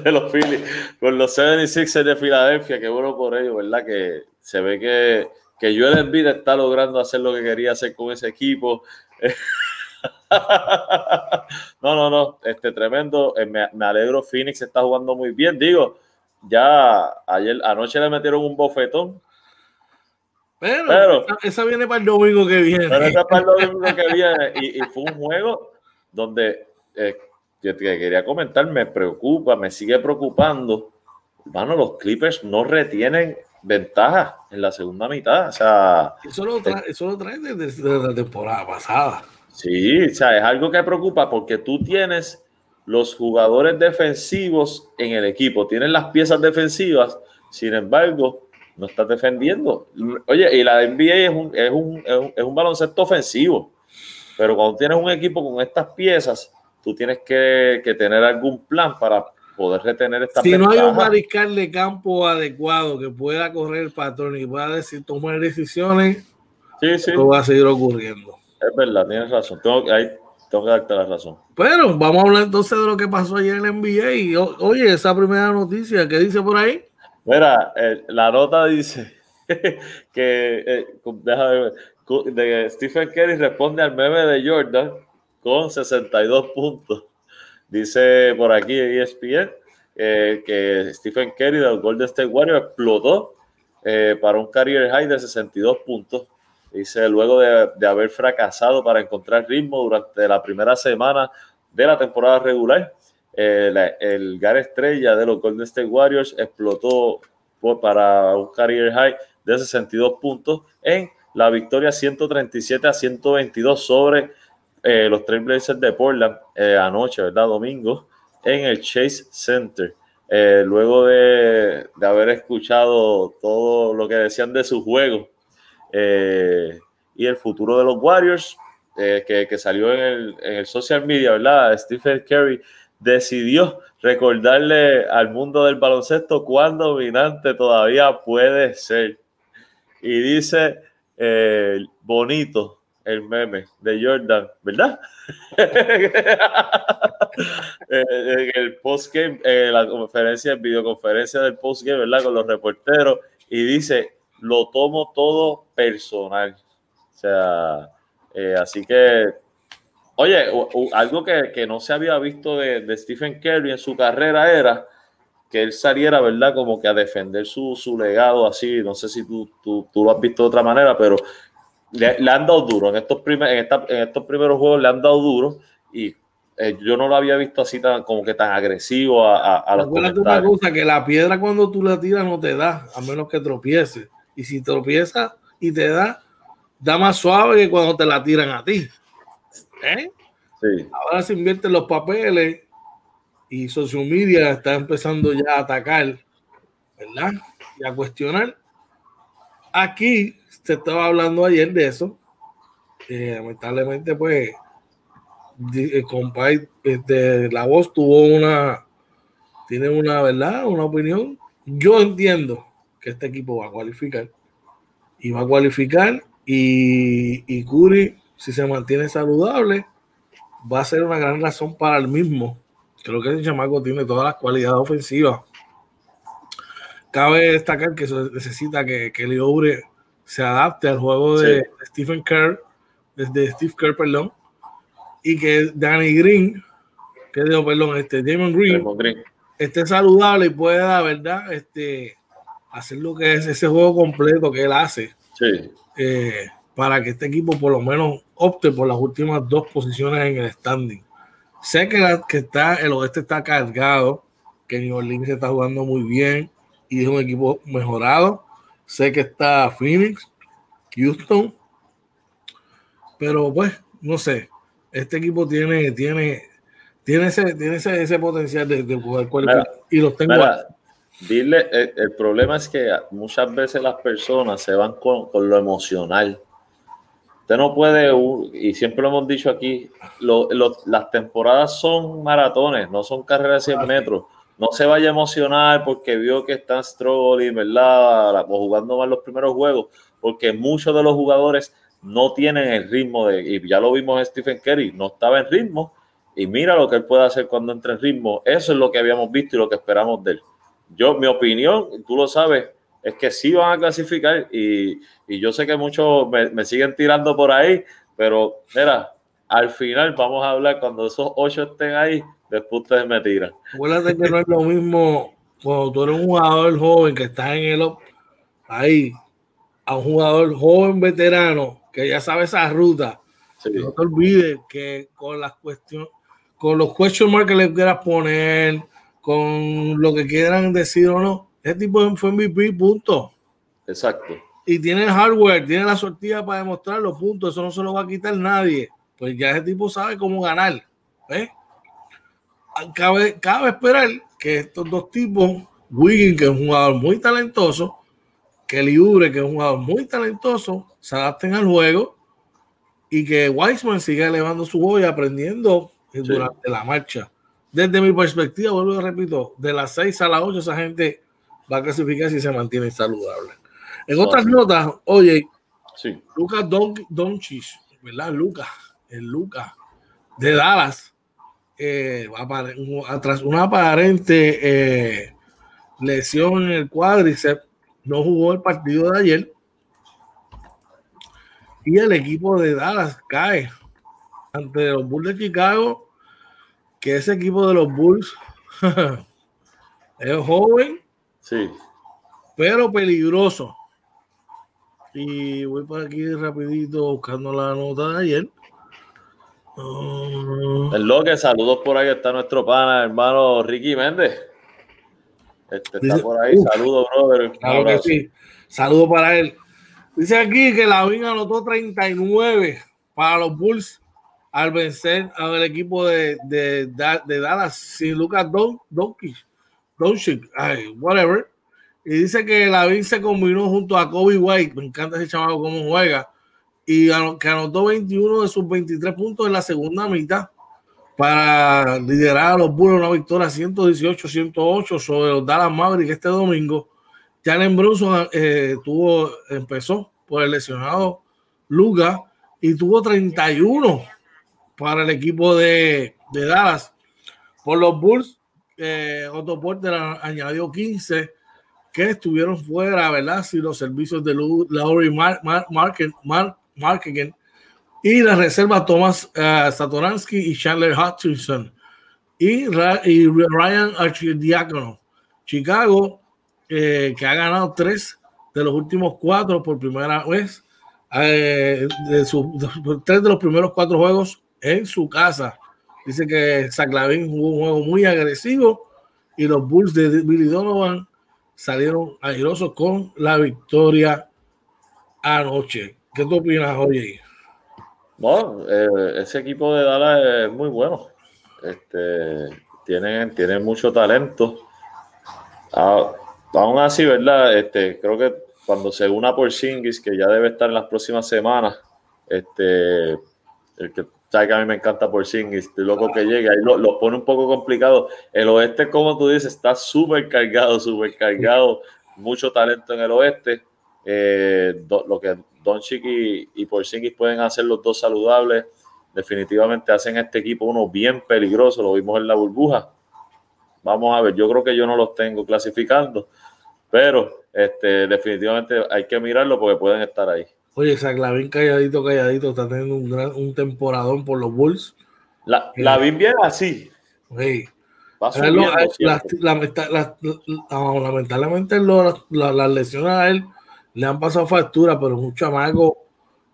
de los Phillies, por los 76ers de Filadelfia, qué bueno por ellos, ¿verdad? Que se ve que, que Joel Embiid está logrando hacer lo que quería hacer con ese equipo. (laughs) no, no, no, este tremendo, eh, me, me, alegro, Phoenix está jugando muy bien, digo, ya ayer, anoche le metieron un bofetón pero, esa, viene para el domingo que viene. Pero esa para el (laughs) domingo que viene. Y, fue un juego donde eh, yo te quería comentar, me preocupa, me sigue preocupando. Hermano, los Clippers no retienen ventaja en la segunda mitad. O sea, eso lo trae, eso lo trae desde, la temporada pasada. Sí, o sea, es algo que preocupa porque tú tienes los jugadores defensivos en el equipo, tienes las piezas defensivas, sin embargo, no estás defendiendo. Oye, y la NBA es un, es un, es un, baloncesto ofensivo, pero cuando tienes un equipo con estas piezas, tú tienes que, que tener algún plan para poder retener esta Si no hay un mariscal de campo adecuado que pueda correr el patrón y pueda decir, tomar decisiones, Sí, sí. Esto va a seguir ocurriendo. Es verdad, tienes razón. Tengo, ahí, tengo que darte la razón. Pero vamos a hablar entonces de lo que pasó ayer en el NBA. Y, oye, esa primera noticia, ¿qué dice por ahí? Mira, eh, la nota dice (laughs) que, eh, de Stephen Curry responde al meme de Jordan con 62 puntos. Dice por aquí ESPN eh, que Stephen Curry del Golden State Warriors explotó eh, para un career high de 62 puntos. Dice, luego de, de, haber fracasado para encontrar ritmo durante la primera semana de la temporada regular, eh, la, el gar estrella de los Golden State Warriors explotó por, para un career high de 62 puntos en la victoria 137 a 122 sobre eh, los Trailblazers de Portland eh, anoche, ¿verdad? Domingo, en el Chase Center. Eh, luego de, de, haber escuchado todo lo que decían de su juego eh, y el futuro de los Warriors, que, que, salió en el, en el, social media, ¿verdad? Stephen Curry decidió recordarle al mundo del baloncesto cuán dominante todavía puede ser. Y dice, eh, bonito el meme de Jordan, ¿verdad? (laughs) en el postgame, en la conferencia, en videoconferencia del postgame, ¿verdad? Con los reporteros, y dice, lo tomo todo personal. O sea, eh, así que, oye, algo que, que, no se había visto de, de Stephen Curry en su carrera era que él saliera, ¿verdad? Como que a defender su, su legado así, no sé si tú, tú, tú, lo has visto de otra manera, pero le, le han dado duro, en estos, primer, en, esta, en estos primeros juegos le han dado duro y eh, yo no lo había visto así tan, como que tan agresivo a, a, a los una cosa, que la piedra cuando tú la tiras no te da, a menos que tropiece. Y si tropieza y te da, da más suave que cuando te la tiran a ti. ¿Eh? Sí. Ahora se invierten los papeles y social media está empezando ya a atacar, ¿verdad? Y a cuestionar. Aquí se estaba hablando ayer de eso. Eh, lamentablemente, pues, el compadre este, la voz tuvo una, tiene una verdad, una opinión. Yo entiendo que este equipo va a cualificar y va a cualificar y, y Curry, si se mantiene saludable, va a ser una gran razón para el mismo Creo que ese chamaco tiene todas las cualidades ofensivas. Cabe destacar que se necesita que Kelly Oubre se adapte al juego de. Stephen Kerr, desde Steve Kerr, perdón, y que Danny Green, que digo, perdón, este Damon Green, Green, esté saludable y pueda, ¿verdad? Este, hacer lo que es ese juego completo que él hace. Sí. Eh, para que este equipo por lo menos opte por las últimas dos posiciones en el standing. Sé que, la, que está, el oeste está cargado, que New Orleans está jugando muy bien y es un equipo mejorado. Sé que está Phoenix, Houston, pero pues, no sé. Este equipo tiene, tiene, tiene ese, tiene ese, ese potencial de, de poder cualificar y los tengo. Mira, dile, el, el, problema es que muchas veces las personas se van con, con lo emocional. Usted no puede, y siempre lo hemos dicho aquí, lo, lo, las temporadas son maratones, no son carreras de 100 metros. No se vaya a emocionar porque vio que están struggling, ¿verdad? O jugando mal los primeros juegos, porque muchos de los jugadores no tienen el ritmo de, y ya lo vimos en Stephen Curry, no estaba en ritmo, y mira lo que él puede hacer cuando entra en ritmo. Eso es lo que habíamos visto y lo que esperamos de él. Yo, mi opinión, tú lo sabes, es que sí van a clasificar y, y yo sé que muchos me, me, siguen tirando por ahí, pero mira, al final vamos a hablar cuando esos ocho estén ahí, después ustedes me tiran. Acuérdate que no es lo mismo cuando tú eres un jugador joven que está en el ahí, a un jugador joven veterano que ya sabe esa ruta. Sí. No te olvides que con las cuestiones, con los question marks que le quieras poner, con lo que quieran decir o no, ese tipo fue MVP, punto. Exacto. Y tiene el hardware, tiene la sortida para demostrar los puntos, eso no se lo va a quitar nadie. Pues ya ese tipo sabe cómo ganar. ¿eh? Cabe, cabe esperar que estos dos tipos, Wiggins, que es un jugador muy talentoso, Kelly Ubre, que es un jugador muy talentoso, se adapten al juego y que Weissman siga elevando su juego y aprendiendo sí. durante la marcha. Desde mi perspectiva, vuelvo y repito, de las 6 a las 8 esa gente va a clasificar si se mantiene saludable. En otras notas, oye, Sí. Lucas Don, Doncic, ¿verdad? Lucas, el Lucas de Dallas, eh, tras una aparente eh, lesión en el cuádriceps, no jugó el partido de ayer. Y el equipo de Dallas cae ante los Bulls de Chicago, que ese equipo de los Bulls (laughs) es joven, Sí. pero peligroso. Y voy por aquí rapidito buscando la nota de ayer. Ah, En lo que saludos por ahí está nuestro pana, hermano Ricky Méndez. Este está Dice- por ahí. Saludos, brother. Claro que sí. Saludo para él. Dice aquí que la anotó 39 para los Bulls al vencer al equipo de, de, de Dallas sin Lucas Don, Doncic, Doncic, whatever. Y dice que Lavin se combinó junto a Kobe White. Me encanta ese chamaco cómo juega. Y que anotó 21 de sus 23 puntos en la segunda mitad para liderar a los Bulls una victoria 118-108 sobre los Dallas Mavericks este domingo. Jalen Brunson eh, tuvo, empezó por el lesionado Luga y tuvo 31 para el equipo de, de Dallas. Por los Bulls, eh, Otto Porter añadió 15 que estuvieron fuera, ¿verdad? Si los servicios de Laurie Mar Mar Marken- Mar y la reserva Thomas eh, Satoransky y Chandler Hutchinson y, y Ryan Archidiácono. Chicago, eh, que ha ganado tres de los últimos cuatro por primera vez, eh, de su- de- tres de los primeros cuatro juegos en su casa. Dice que Saclavin jugó un juego muy agresivo y los Bulls de Billy Donovan salieron airosos con la victoria anoche. ¿Qué tú opinas, oye? Bueno, eh, ese equipo de Dallas es muy bueno. Este, tienen, tienen mucho talento. Ah, aún así, ¿verdad? Este, creo que cuando se una por Singis, que ya debe estar en las próximas semanas, este, el que sabe que a mí me encanta por Singis, estoy loco que llegue, ahí lo, pone un poco complicado. El oeste, como tú dices, está súper cargado, súper cargado, mucho talento en el oeste. Eh, lo que Doncic y, y Porzingis pueden hacer los dos saludables, definitivamente hacen este equipo uno bien peligroso, lo vimos en la burbuja. Vamos a ver, yo creo que yo no los tengo clasificando, pero este, definitivamente hay que mirarlo porque pueden estar ahí. Oye, Saclavin calladito, calladito, está teniendo un, gran, un temporadón por los Bulls. La, la vi bien así, la- lamentablemente las lesiones a él le han pasado factura, pero es un chamaco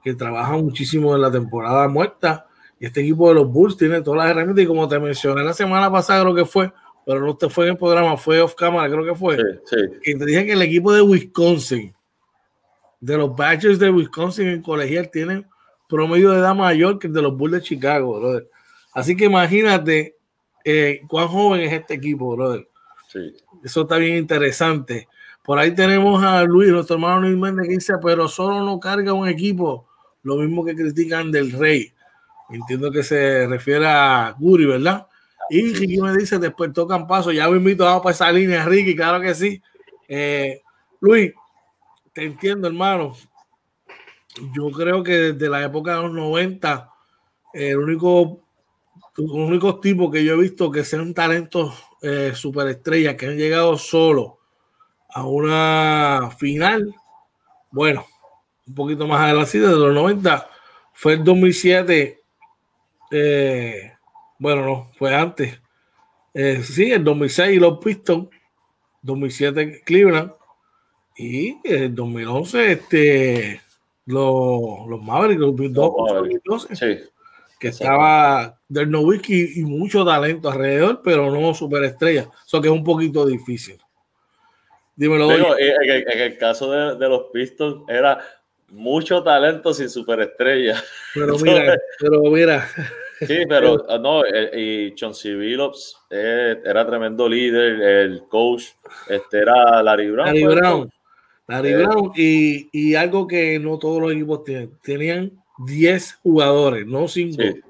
que trabaja muchísimo en la temporada muerta. Y este equipo de los Bulls tiene todas las herramientas. Y como te mencioné la semana pasada, creo que fue, pero no te fue en el programa, fue off cámara, creo que fue. Sí, sí. que te dije que el equipo de Wisconsin, de los Badgers de Wisconsin en colegial, tienen promedio de edad mayor que el de los Bulls de Chicago, brother. Así que imagínate eh, cuán joven es este equipo, brother. sí. Eso está bien interesante. Por ahí tenemos a Luis, nuestro hermano Luis Méndez, que dice, pero solo no carga un equipo. Lo mismo que critican del Rey. Entiendo que se refiere a Guri, ¿verdad? Y Ricky me dice, después tocan paso. Ya me invito, vamos para esa línea, Ricky, claro que sí. Eh, Luis, te entiendo, hermano. Yo creo que desde la época de los 90, el único, los únicos tipos que yo he visto que sean talentos eh, superestrellas que han llegado solo a una final, bueno, un poquito más adelante, desde los 90, fue el 2007, eh, bueno, no, fue antes, eh, sí, el 2006 los Pistons, 2007 Cleveland y el 2011 este, los, los Mavericks, los. 2012, sí. que estaba Dirk Nowitzki y mucho talento alrededor, pero no superestrella, eso que es un poquito difícil. Dímelo, oye. en, en el, en el caso de, de los Pistons era mucho talento sin superestrella. pero (laughs) mira, pero mira, Sí, pero (laughs) ah, no, eh, y Chauncey Billups eh, era tremendo líder, el coach este era Larry Brown. Larry ¿fue el Brown? Larry. Brown y, y algo que no todos los equipos tienen, tenían 10 jugadores, no 5, Sí,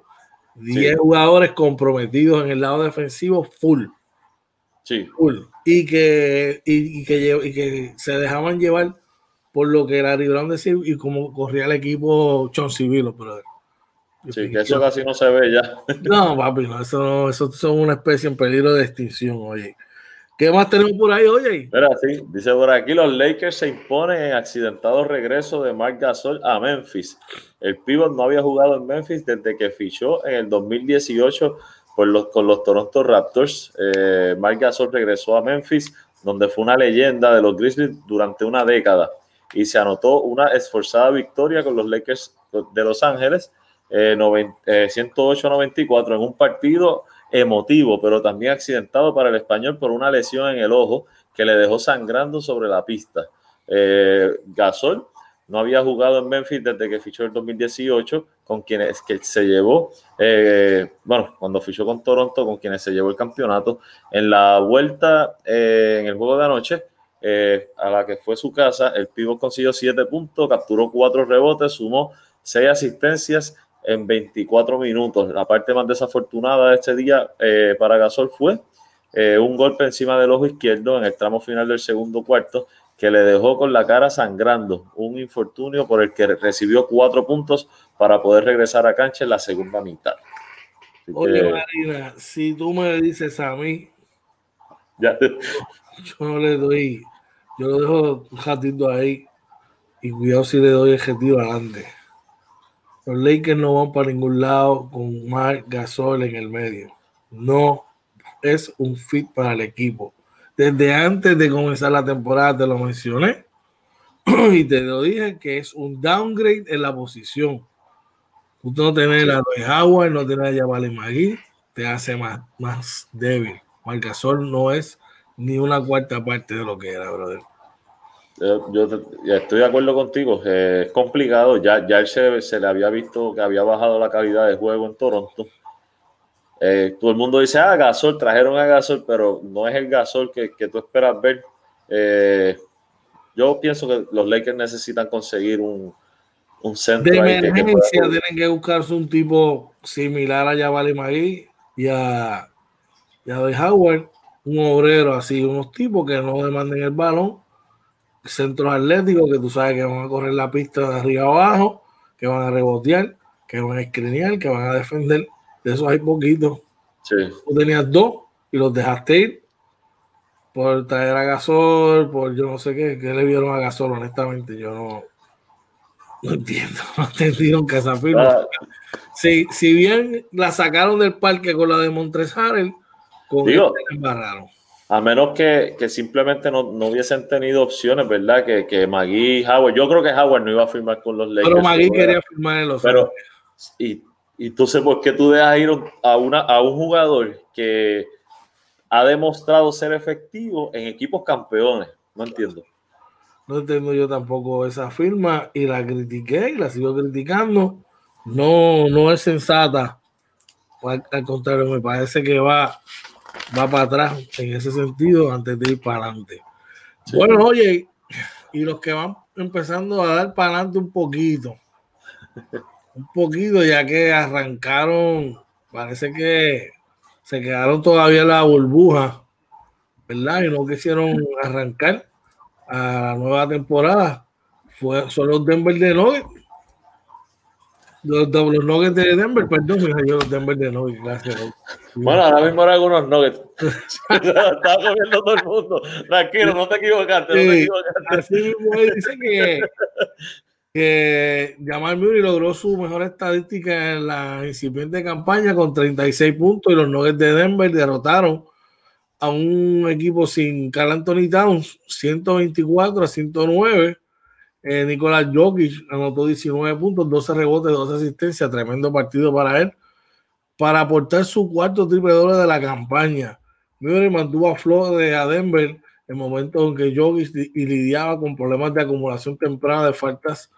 10 sí. jugadores comprometidos en el lado defensivo full, sí, full, y que, y, y que, y que se dejaban llevar por lo que era Brown decir y cómo corría el equipo Chon Civil, brother. Sí, que eso casi no se ve ya. No, papi, no, eso, no, eso son una especie en peligro de extinción, oye. ¿Qué más tenemos por ahí, oye? Sí, dice por aquí, los Lakers se imponen en accidentado regreso de Mark Gasol a Memphis. El pivot no había jugado en Memphis desde que fichó en el 2018 por los, con los Toronto Raptors. Eh, Mark Gasol regresó a Memphis, donde fue una leyenda de los Grizzlies durante una década y se anotó una esforzada victoria con los Lakers de Los Ángeles, eh, 108-94 eh, en un partido emotivo, pero también accidentado para el español por una lesión en el ojo que le dejó sangrando sobre la pista. Eh, Gasol no había jugado en Memphis desde que fichó el 2018, con quienes que se llevó, eh, bueno, cuando fichó con Toronto, con quienes se llevó el campeonato. En la vuelta eh, en el juego de anoche, a la que fue su casa, el pívot consiguió 7 puntos, capturó 4 rebotes, sumó 6 asistencias en 24 minutos. La parte más desafortunada de este día eh, para Gasol fue eh, un golpe encima del ojo izquierdo en el tramo final del segundo cuarto que le dejó con la cara sangrando, un infortunio por el que recibió cuatro puntos para poder regresar a cancha en la segunda mitad. Oye, Marina, si tú me dices a mí, ya. yo no le doy, yo lo dejo un ratito ahí y cuidado si le doy el objetivo adelante. Los Lakers no van para ningún lado con Mark Gasol en el medio. No es un fit para el equipo. Desde antes de comenzar la temporada te lo mencioné (clears throat) y te lo dije que es un downgrade en la posición. Tú no tenés a Roy Howard, no tenés a Yavale Magui, te hace más, más débil. Marc Gasol no es ni una cuarta parte de lo que era, brother. Yo, estoy de acuerdo contigo, es complicado. Ya, ya él se, le había visto que había bajado la calidad de juego en Toronto. Eh, todo el mundo dice, ah, Gasol, trajeron a Gasol, pero no es el Gasol que, tú esperas ver. Eh, yo pienso que los Lakers necesitan conseguir un, un centro. De emergencia tienen que buscarse un tipo similar a Yavali Magui y a, y a Howard, un obrero así, unos tipos que no demanden el balón centros atléticos que tú sabes que van a correr la pista de arriba abajo, que van a rebotear, que van a escrinear, que van a defender. De eso hay poquito. Tú tenías dos y los dejaste ir por traer a Gasol, por yo no sé qué, que le vieron a Gasol, honestamente, yo no, no entiendo, (laughs) no entendieron que esa firma. Ah. Si, si, bien la sacaron del parque con la de Montresarel, con Digo, embarraron. A menos que, simplemente no, hubiesen tenido opciones, ¿verdad? Que, que Magui Howard, yo creo que Howard no iba a firmar con los Lakers. Pero Magui quería firmar en los Pero, y, y entonces, ¿por qué tú dejas ir a, una, a un jugador que ha demostrado ser efectivo en equipos campeones? No entiendo. No entiendo yo tampoco esa firma y la critiqué y la sigo criticando. No, no es sensata. Al contrario, me parece que va va para atrás en ese sentido antes de ir para adelante. Bueno, oye, y los que van empezando a dar para adelante un poquito, un poquito, ya que arrancaron, parece que se quedaron todavía la burbuja, ¿verdad? Y no quisieron arrancar a la nueva temporada. Fue, son los Denver de Nuggets los, los, Nuggets de Denver, perdón, yo los Denver de Nuggets, gracias. Bueno, ahora mismo eran algunos Nuggets. (laughs) Estaba comiendo todo el mundo. Tranquilo, no te equivocaste, no te equivocaste. Así mismo dice que, que Jamal Murray logró su mejor estadística en la incipiente campaña con 36 puntos y los Nuggets de Denver derrotaron a un equipo sin Carl Anthony Towns 124 a 109 eh, Nicolás Jokic anotó 19 puntos, 12 rebotes, 12 asistencias. Tremendo partido para él. Para aportar su cuarto triple doble de la campaña. Murray mantuvo a Flores a Denver en momentos en que Jokic lidiaba con problemas de acumulación temprana de faltas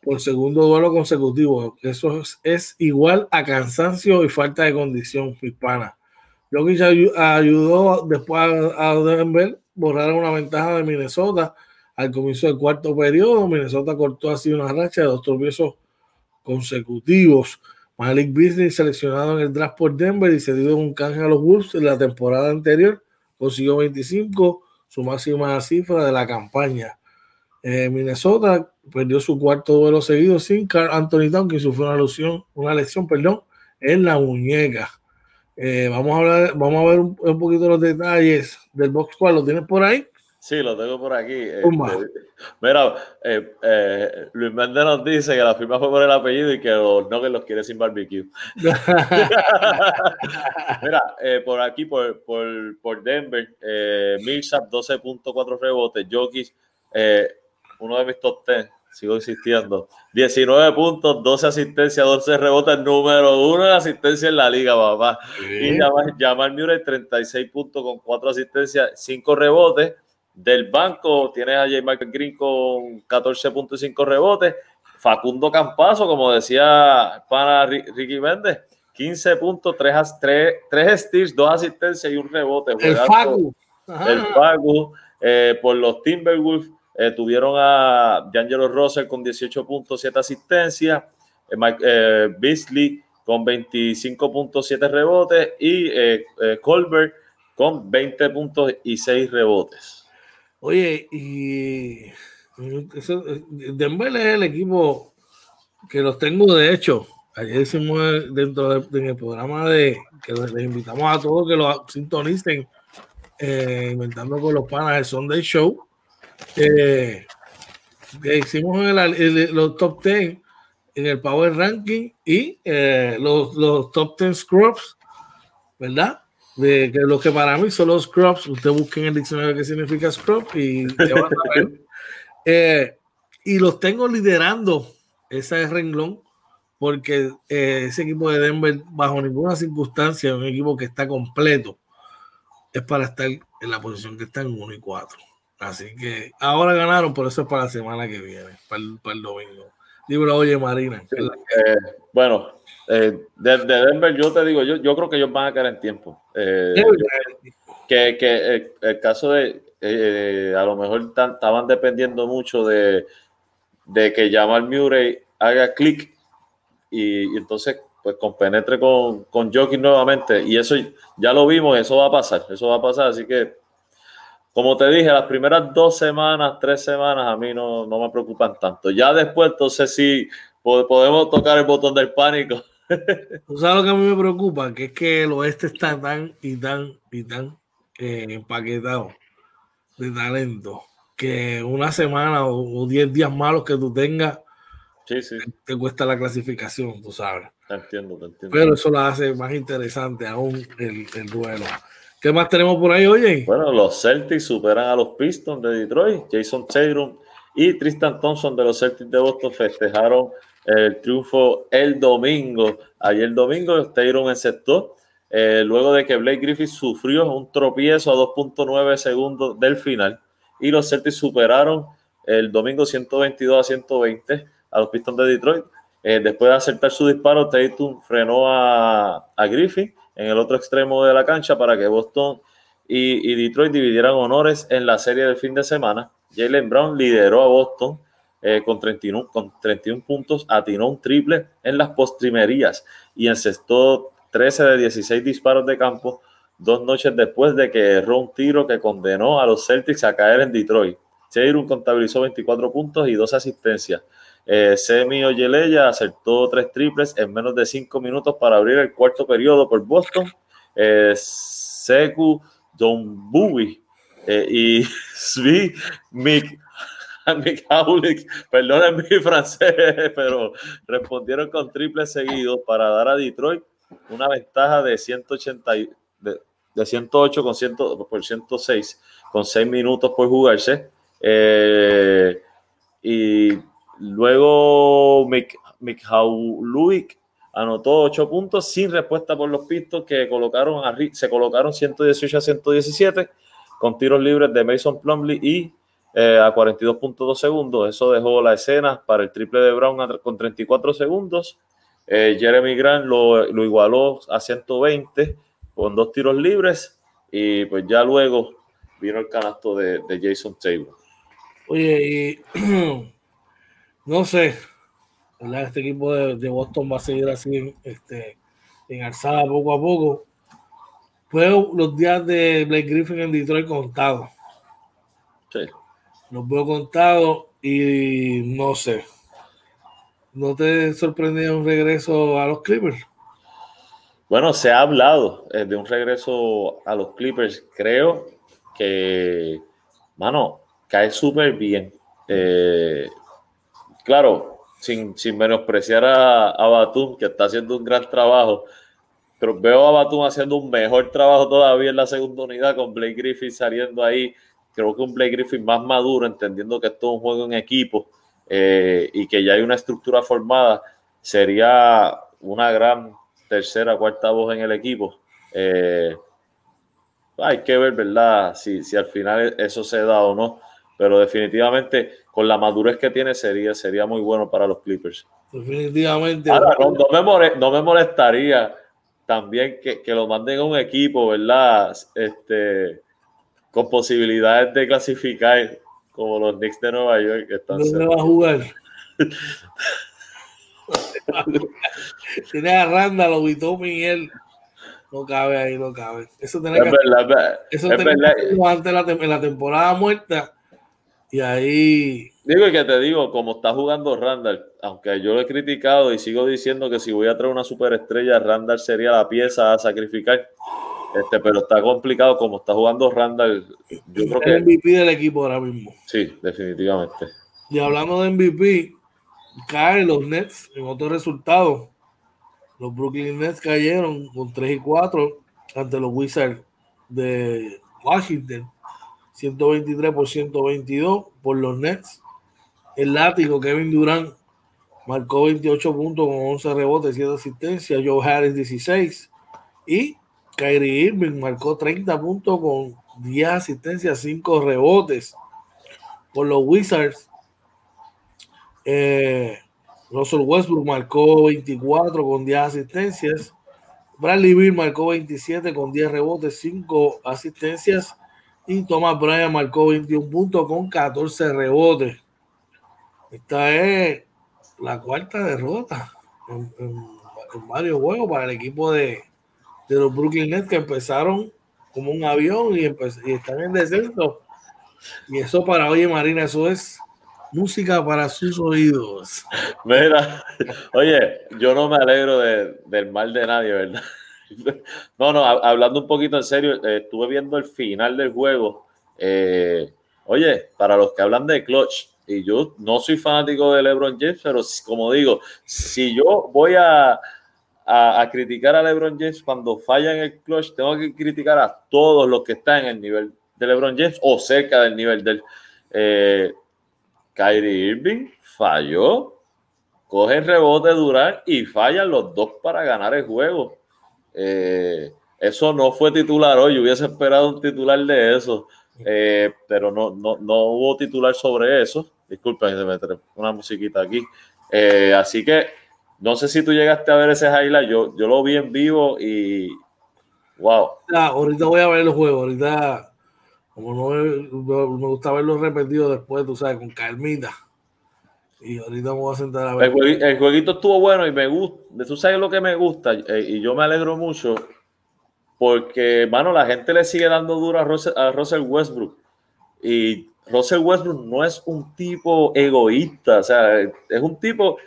por segundo duelo consecutivo. Eso es, igual a cansancio y falta de condición hispana. Jokic ayudó después a, a Denver borrar una ventaja de Minnesota al comienzo del cuarto periodo, Minnesota cortó así una racha de dos tropiezos consecutivos. Malik Beasley, seleccionado en el draft por Denver y cedido en un canje a los Wolves en la temporada anterior, consiguió 25, su máxima cifra de la campaña. Eh, Minnesota perdió su cuarto duelo seguido sin Carl Anthony Town, que sufrió una lesión, una lesión perdón, en la muñeca. Eh, vamos, a hablar, vamos a ver un, poquito los detalles del box squad. ¿Lo tienes por ahí? Sí, lo tengo por aquí. Este, mira, eh, eh, Luis Méndez nos dice que la firma fue por el apellido y que los Nuggets los quiere sin barbecue. (laughs) mira, eh, por aquí, por, por, por Denver, eh, Millsap 12.4 rebotes, Jokic, uno de mis top 10, sigo insistiendo, 19 puntos, 12 asistencias, 12 rebotes, número uno de asistencia en la liga, papá. Y Jamal Murray 36 puntos con 4 asistencias, 5 rebotes. Del banco tienes a J. Michael Green con 14.5 rebotes. Facundo Campazo, como decía para Ricky Méndez, 15 puntos, 3, 3, 3 steals, 2 asistencias y un rebote. El Facu. El Facu. Eh, por los Timberwolves eh, tuvieron a D'Angelo Russell con 18.7 asistencias, eh, eh, Beasley con 25.7 rebotes y eh, Colbert con 20 puntos y 6 rebotes. Oye, y eso, Denver es el equipo que los tengo, de hecho, ayer hicimos dentro del el programa de que les invitamos a todos que lo sintonicen, eh, inventando con los panas el Sunday Show, eh, que hicimos los top 10 en el Power Ranking y eh, los, los top 10 Scrubs, ¿verdad? De que lo que para mí son los scrubs. Usted busque en el diccionario qué significa scrub y (laughs) eh, y los tengo liderando ese renglón porque eh, ese equipo de Denver, bajo ninguna circunstancia, es un equipo que está completo, es para estar en la posición que está en 1 y 4. Así que ahora ganaron, por eso es para la semana que viene, para el, domingo. Dímelo, oye, Marina. Eh, bueno, eh, de, Denver, yo te digo, yo, yo creo que ellos van a caer en tiempo. Eh, que, que el, caso de, eh, a lo mejor estaban dependiendo mucho de, de que Jamal Murray haga clic y, entonces pues compenetre con, con Jokic nuevamente. Y eso ya lo vimos, eso va a pasar, eso va a pasar. Así que, como te dije, las primeras dos semanas, tres semanas a mí no, no me preocupan tanto. Ya después, entonces sí, podemos tocar el botón del pánico ¿Tú sabes lo que a mí me preocupa? Que es que el oeste está tan y tan y tan eh, empaquetado de talento que una semana o 10 días malos que tú tengas te cuesta la clasificación, tú sabes. Te entiendo, te entiendo. Pero eso lo hace más interesante aún el, el duelo. ¿Qué más tenemos por ahí, oye? Bueno, los Celtics superan a los Pistons de Detroit. Jason Tatum y Tristan Thompson de los Celtics de Boston festejaron el triunfo el domingo. Ayer domingo, Taylor encestó. Eh, luego de que Blake Griffith sufrió un tropiezo a 2.9 segundos del final y los Celtics superaron el domingo 122 a 120 a los Pistons de Detroit. Eh, después de acertar su disparo, Tatum frenó a, a, Griffith en el otro extremo de la cancha para que Boston y, y Detroit dividieran honores en la serie del fin de semana. Jalen Brown lideró a Boston eh, con, 31, con 31 puntos, atinó un triple en las postrimerías y encestó 13 de 16 disparos de campo dos noches después de que erró un tiro que condenó a los Celtics a caer en Detroit. Cheirun contabilizó 24 puntos y dos asistencias. Eh, Semi Oyeleya acertó tres triples en menos de cinco minutos para abrir el cuarto periodo por Boston. Eh, Seku Don eh, y (laughs) Svi Mick perdónen mi francés, pero respondieron con triple seguidos para dar a Detroit una ventaja de 180 de, 108 con 100, por 106 con 6 minutos por jugarse. Eh, y luego Mick, anotó 8 puntos sin respuesta por los pistos que colocaron se colocaron 118 a 117 con tiros libres de Mason Plumley y eh, a 42.2 segundos. Eso dejó la escena para el triple de Brown con 34 segundos. Eh, Jeremy Grant lo, igualó a 120 con dos tiros libres y pues ya luego vino el canasto de, Jason Taylor. Oye, (clears throat) no sé, este equipo de, Boston va a seguir así este, en alzada poco a poco. Fue los días de Blake Griffin en Detroit contados. Sí los veo contados Y no sé. ¿No te sorprendió un regreso a los Clippers? Bueno, se ha hablado eh, de un regreso a los Clippers. Creo que, mano, cae súper bien. Eh, claro, sin, sin menospreciar a, a Batum, que está haciendo un gran trabajo, pero veo a Batum haciendo un mejor trabajo todavía en la segunda unidad con Blake Griffin saliendo ahí. Creo que un Blake Griffin más maduro, entendiendo que esto es un juego en equipo eh, y que ya hay una estructura formada, sería una gran tercera, cuarta voz en el equipo. Eh, hay que ver, ¿verdad? Si, si al final eso se da o no. Pero definitivamente, con la madurez que tiene, sería, sería muy bueno para los Clippers. Definitivamente. Ahora, no, me, no me molestaría también que, que, lo manden a un equipo, ¿verdad? Este, con posibilidades de clasificar, como los Knicks de Nueva York. Que están ¿Dónde va a jugar? (laughs) Tiene a Randall, lo Miguel. No cabe ahí, no cabe. Eso tiene es que verdad, eso es tiene verdad. que antes la, en la temporada muerta. Y ahí Digo y que te digo, como está jugando Randall, aunque yo lo he criticado y sigo diciendo que si voy a traer una superestrella, Randall sería la pieza a sacrificar. Este, pero está complicado como está jugando Randall. Yo creo es el que MVP del equipo ahora mismo. sí, definitivamente. Y hablando de MVP, caen los Nets en otro resultado. Los Brooklyn Nets cayeron con 3 y 4 ante los Wizards de Washington. 123 por 122 por los Nets. El látigo Kevin Durant marcó 28 puntos con 11 rebotes, 7 asistencias. Joe Harris 16. Y Kyrie Irving marcó 30 puntos con 10 asistencias, 5 rebotes por los Wizards. Eh, Russell Westbrook marcó 24 con 10 asistencias. Bradley Beal marcó 27 con 10 rebotes, 5 asistencias. Y Thomas Bryant marcó 21 puntos con 14 rebotes. Esta es la cuarta derrota en, en- en varios juegos para el equipo de, de los Brooklyn Nets que empezaron como un avión y, están en descenso. Y eso para oye Marina, eso es música para sus oídos. Mira, oye, yo no me alegro de- del mal de nadie, ¿verdad? No, no, ha- hablando un poquito en serio, eh, estuve viendo el final del juego. eh, oye, para los que hablan de clutch, y yo no soy fanático de LeBron James, pero como digo, si yo voy a, a, criticar a LeBron James cuando falla en el clutch, tengo que criticar a todos los que están en el nivel de LeBron James o cerca del nivel del. Eh, Kyrie Irving falló, coge el rebote Durán y fallan los dos para ganar el juego. Eh, eso no fue titular hoy, hubiese esperado un titular de eso, eh, pero no, no, no hubo titular sobre eso. Disculpen, una musiquita aquí. Eh, así que no sé si tú llegaste a ver ese highlight, yo, yo lo vi en vivo y wow. Ah, ahorita voy a ver el juego, ahorita, como no me, gusta verlo repetido después, tú sabes, con calmita. Y ahorita me voy a sentar a El, ver. el jueguito estuvo bueno y me gusta. Tú sabes lo que me gusta eh, y yo me alegro mucho porque, mano, la gente le sigue dando duro a Russell, a Russell Westbrook y Russell Westbrook no es un tipo egoísta, o sea, es un tipo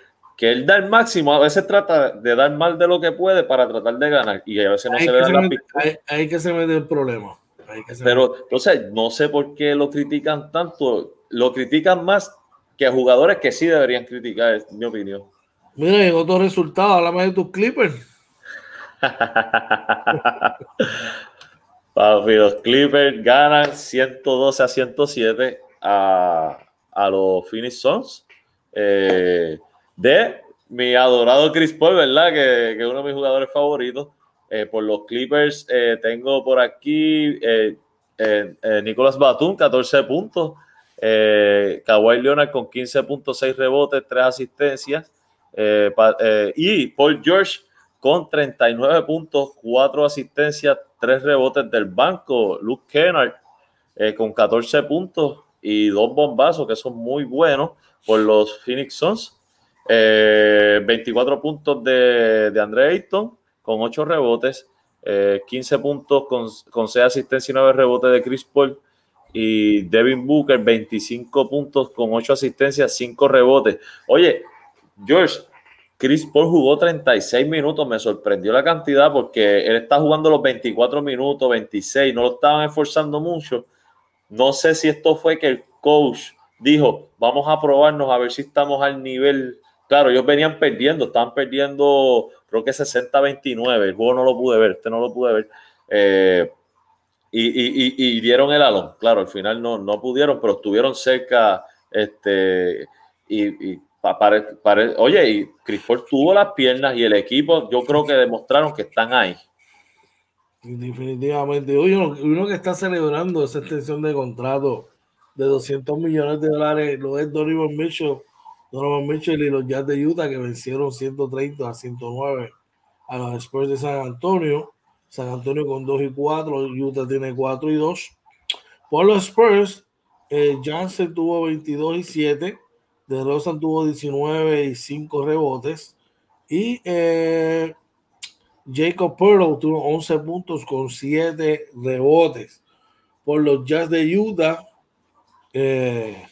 que él da el máximo, a veces trata de dar más de lo que puede para tratar de ganar y a veces no Ahí se le da la mete- ahí que se mete el problema. Ahí que se Pero, entonces, no sé por qué lo critican tanto. Lo critican más que a jugadores que sí deberían criticar, es mi opinión. mete. Mira, en otro resultado, háblame de tus Clippers. (laughs) Papi, los Clippers ganan 112 a 107 a, a los Phoenix Suns. eh, de mi adorado Chris Paul, ¿verdad? Que, que es uno de mis jugadores favoritos. Eh, por los Clippers eh, tengo por aquí eh, eh, eh, Nicolas Batum, 14 puntos. Kawhi Leonard con 15.6 rebotes, 3 asistencias. Pa- y Paul George con 39 puntos, 4 asistencias, 3 rebotes del banco. Luke Kennard eh, con 14 puntos y 2 bombazos que son muy buenos por los Phoenix Suns. Eh, 24 puntos de, de Andre Ayton con 8 rebotes, eh, 15 puntos con, con 6 asistencias y 9 rebotes de Chris Paul y Devin Booker 25 puntos con 8 asistencias, 5 rebotes. Oye, George, Chris Paul jugó 36 minutos, me sorprendió la cantidad porque él está jugando los 24 minutos, 26, no lo estaban esforzando mucho. No sé si esto fue que el coach dijo, vamos a probarnos a ver si estamos al nivel. Claro, ellos venían perdiendo, estaban perdiendo creo que 60-29, el juego no lo pude ver, este no lo pude ver. Eh, y, dieron el alón. Claro, al final no, no pudieron, pero estuvieron cerca. Este, y, oye, y Chris Paul tuvo las piernas y el equipo, yo creo que demostraron que están ahí. Definitivamente. Oye, uno que está celebrando esa extensión de contrato de 200 millones de dólares lo es Donovan Mitchell, Donovan Mitchell y los Jazz de Utah que vencieron 130 a 109 a los Spurs de San Antonio. San Antonio con 2 y 4, Utah tiene 4 y 2. Por los Spurs, eh, Jansen tuvo 22 y 7, De Rosa tuvo 19 y 5 rebotes. Y eh, Jacob Pearl tuvo 11 puntos con 7 rebotes. Por los Jazz de Utah, eh,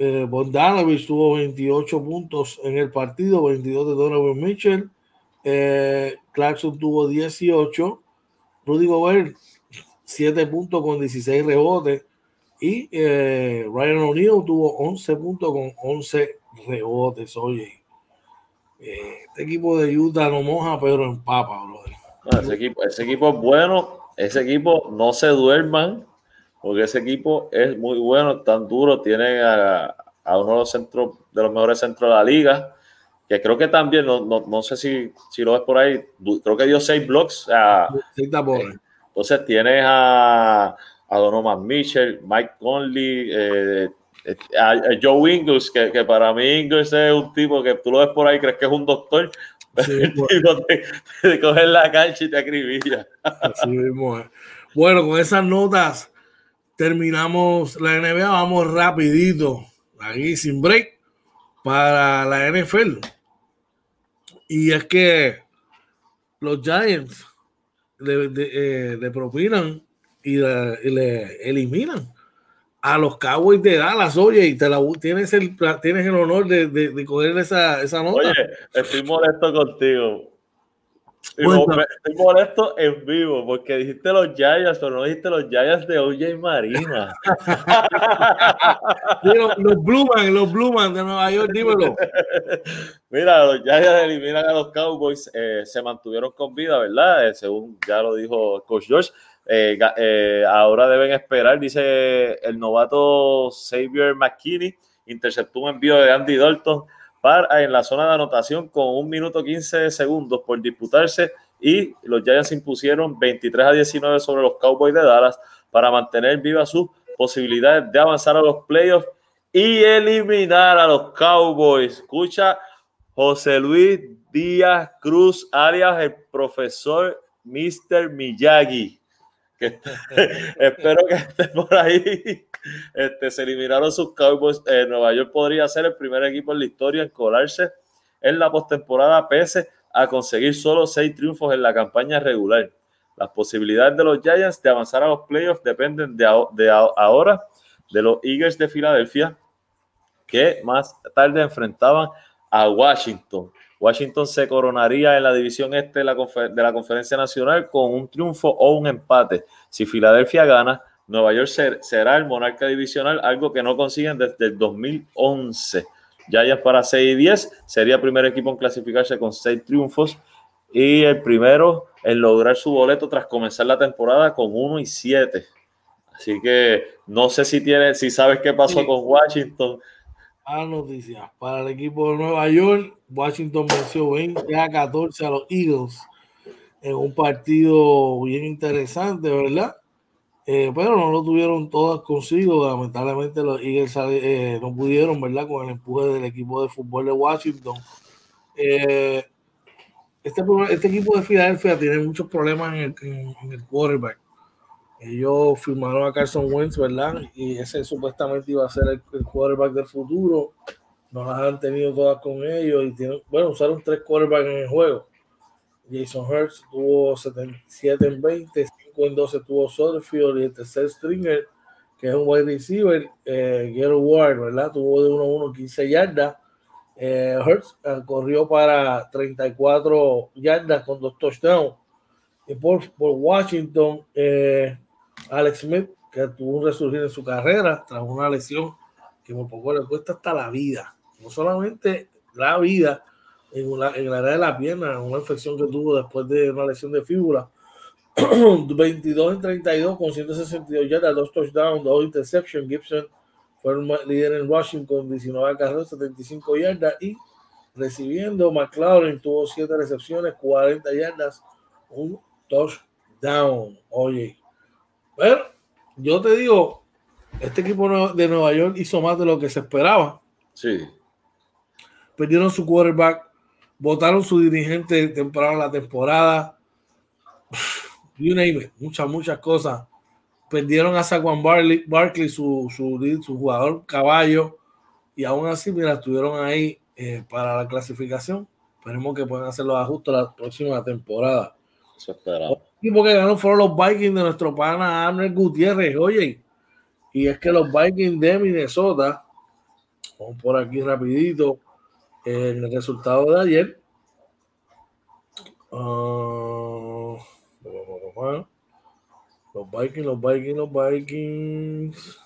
eh, Bogdanovich tuvo 28 puntos en el partido, 22 de Donovan Mitchell. Eh, Clarkson tuvo 18. Rudy Gobert, 7 puntos con 16 rebotes. Y eh, Ryan O'Neill tuvo 11 puntos con 11 rebotes. Oye, eh, este equipo de Utah no moja, pero empapa, brother. ese, equipo, ese equipo es bueno. Ese equipo no se duerman, porque ese equipo es muy bueno, tan duro. Tiene a, a uno de los centros, de los mejores centros de la liga que creo que también, no, no, no sé si, si, lo ves por ahí, creo que dio seis blocks. entonces tienes a, a, Donovan Mitchell, Mike Conley, eh, eh, a, Joe Ingles, que, que, para mí Ingles es un tipo que tú lo ves por ahí, crees que es un doctor, (laughs) sí, bueno. te, te coges la cancha y te acribilla. Así mismo Bueno, con esas notas terminamos la NBA, vamos rapidito, aquí sin break, para la NFL. Y es que los Giants le, eh, propinan y le, eliminan a los Cowboys de Dallas, oye, y te la, tienes, el, tienes el honor de, de, coger esa, esa nota. Oye, estoy molesto contigo. Estoy molesto en vivo porque dijiste los Giants, pero no dijiste los Giants de OJ Marina. (laughs) los, los Bluman, los Bluman de Nueva York, dímelo. (laughs) Mira, los Giants eliminan a los Cowboys, eh, se mantuvieron con vida, ¿verdad? Eh, según ya lo dijo Coach George. Eh, ahora deben esperar, dice el novato Xavier McKinney, interceptó un envío de Andy Dalton para, en la zona de anotación con un minuto 15 segundos por disputarse y los Giants impusieron 23 a 19 sobre los Cowboys de Dallas para mantener vivas sus posibilidades de avanzar a los playoffs y eliminar a los Cowboys. Escucha José Luis Díaz Cruz, alias el profesor Mr. Miyagi. (laughs) espero que esté por ahí. Este, se eliminaron sus Cowboys. Eh, Nueva York podría ser el primer equipo en la historia en colarse en la postemporada, pese a conseguir solo seis triunfos en la campaña regular. Las posibilidades de los Giants de avanzar a los playoffs dependen de, de ahora de los Eagles de Filadelfia, que más tarde enfrentaban a Washington. Washington se coronaría en la división este de la, de la Conferencia Nacional con un triunfo o un empate. Si Filadelfia gana, Nueva York será el monarca divisional, algo que no consiguen desde el 2011. Ya ya para 6 y 10, sería el primer equipo en clasificarse con 6 triunfos y el primero en lograr su boleto tras comenzar la temporada con 1 y 7. Así que no sé si tiene, si sabes qué pasó con Washington. A noticias. Para el equipo de Nueva York, Washington venció 20 a 14 a los Eagles en un partido bien interesante, ¿verdad? Eh, pero no lo tuvieron todas consigo. Lamentablemente los Eagles eh, no pudieron, ¿verdad? Con el empuje del equipo de fútbol de Washington. Eh, este, este, equipo de Filadelfia tiene muchos problemas en el, quarterback. Ellos firmaron a Carson Wentz, ¿verdad? Y ese supuestamente iba a ser el, quarterback del futuro. No las han tenido todas con ellos. Y tienen, bueno, usaron tres quarterbacks en el juego. Jason Hurts tuvo 77 en 20, en 12 tuvo Soderfield y el tercer stringer que es un wide receiver, eh, Ward, ¿verdad? Tuvo de 1-1 15 yardas. Eh, Hurts eh, corrió para 34 yardas con dos touchdowns. Y por, por Washington, eh, Alex Smith, que tuvo un resurgir en su carrera tras una lesión que por poco le cuesta hasta la vida. No solamente la vida en, una, en la área de la pierna, una infección que tuvo después de una lesión de fíbula, (clears throat) 22 en 32 con 162 yardas, dos touchdowns, dos interceptions. Gibson fue el líder en rushing con 19 carreras, 75 yardas y recibiendo McLaurin tuvo 7 recepciones, 40 yardas, un touchdown. Oye, pero yo te digo, este equipo de Nueva York hizo más de lo que se esperaba. Sí. Perdieron su quarterback, votaron su dirigente temprano la temporada you name it, muchas, muchas cosas. Perdieron a Saquon Barkley, Barkley su, su, su, jugador caballo, y aún así, mira, estuvieron ahí eh, para la clasificación. Esperemos que puedan hacer los ajustes la próxima temporada. Equipo que ganó fueron los Vikings de nuestro pana Amner Gutiérrez, oye. Y es que los Vikings de Minnesota, vamos por aquí rapidito, el resultado de ayer. Uh, los Vikings, los Vikings, los Vikings.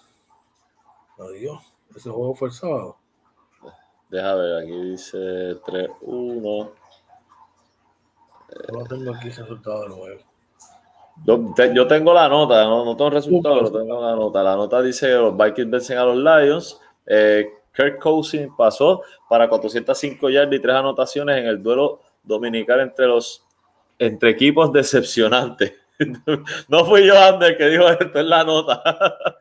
Adiós. Ese juego fue el sábado. Deja ver, aquí dice 3-1. No tengo aquí el resultado del juego. Yo, yo, tengo la nota, no, no tengo el resultado, pero tengo la nota. La nota dice que los Vikings vencen a los Lions. Eh, Kirk Cousins pasó para 405 yardas y 3 anotaciones en el duelo dominical entre los entre equipos decepcionantes. (laughs) No fui yo, Ander, que dijo esto en la nota.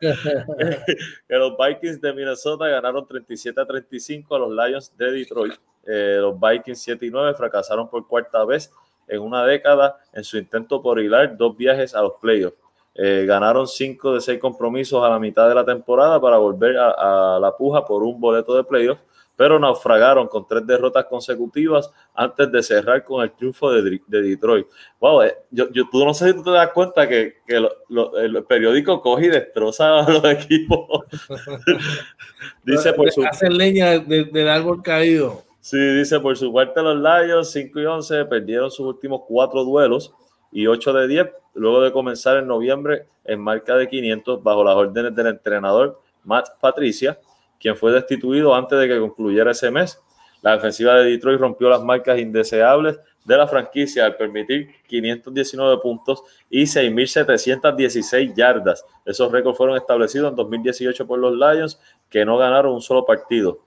(laughs) que los Vikings de Minnesota ganaron 37 a 35 a los Lions de Detroit. Eh, los Vikings 7 y 9 fracasaron por cuarta vez en una década en su intento por hilar dos viajes a los playoffs. Eh, ganaron 5 de 6 compromisos a la mitad de la temporada para volver a, a la puja por un boleto de playoffs pero naufragaron con tres derrotas consecutivas antes de cerrar con el triunfo de, de Detroit. Wow, eh, yo, yo, tú no sé si tú te das cuenta que, que lo, lo, el periódico coge y destroza a los equipos. (laughs) dice por su... Hacen leña de, del árbol caído. Sí, dice por su parte los Lions 5 y 11 perdieron sus últimos cuatro duelos y 8 de 10 luego de comenzar en noviembre en marca de 500 bajo las órdenes del entrenador Matt Patricia quien fue destituido antes de que concluyera ese mes. La defensiva de Detroit rompió las marcas indeseables de la franquicia al permitir 519 puntos y 6.716 yardas. Esos récords fueron establecidos en 2018 por los Lions, que no ganaron un solo partido.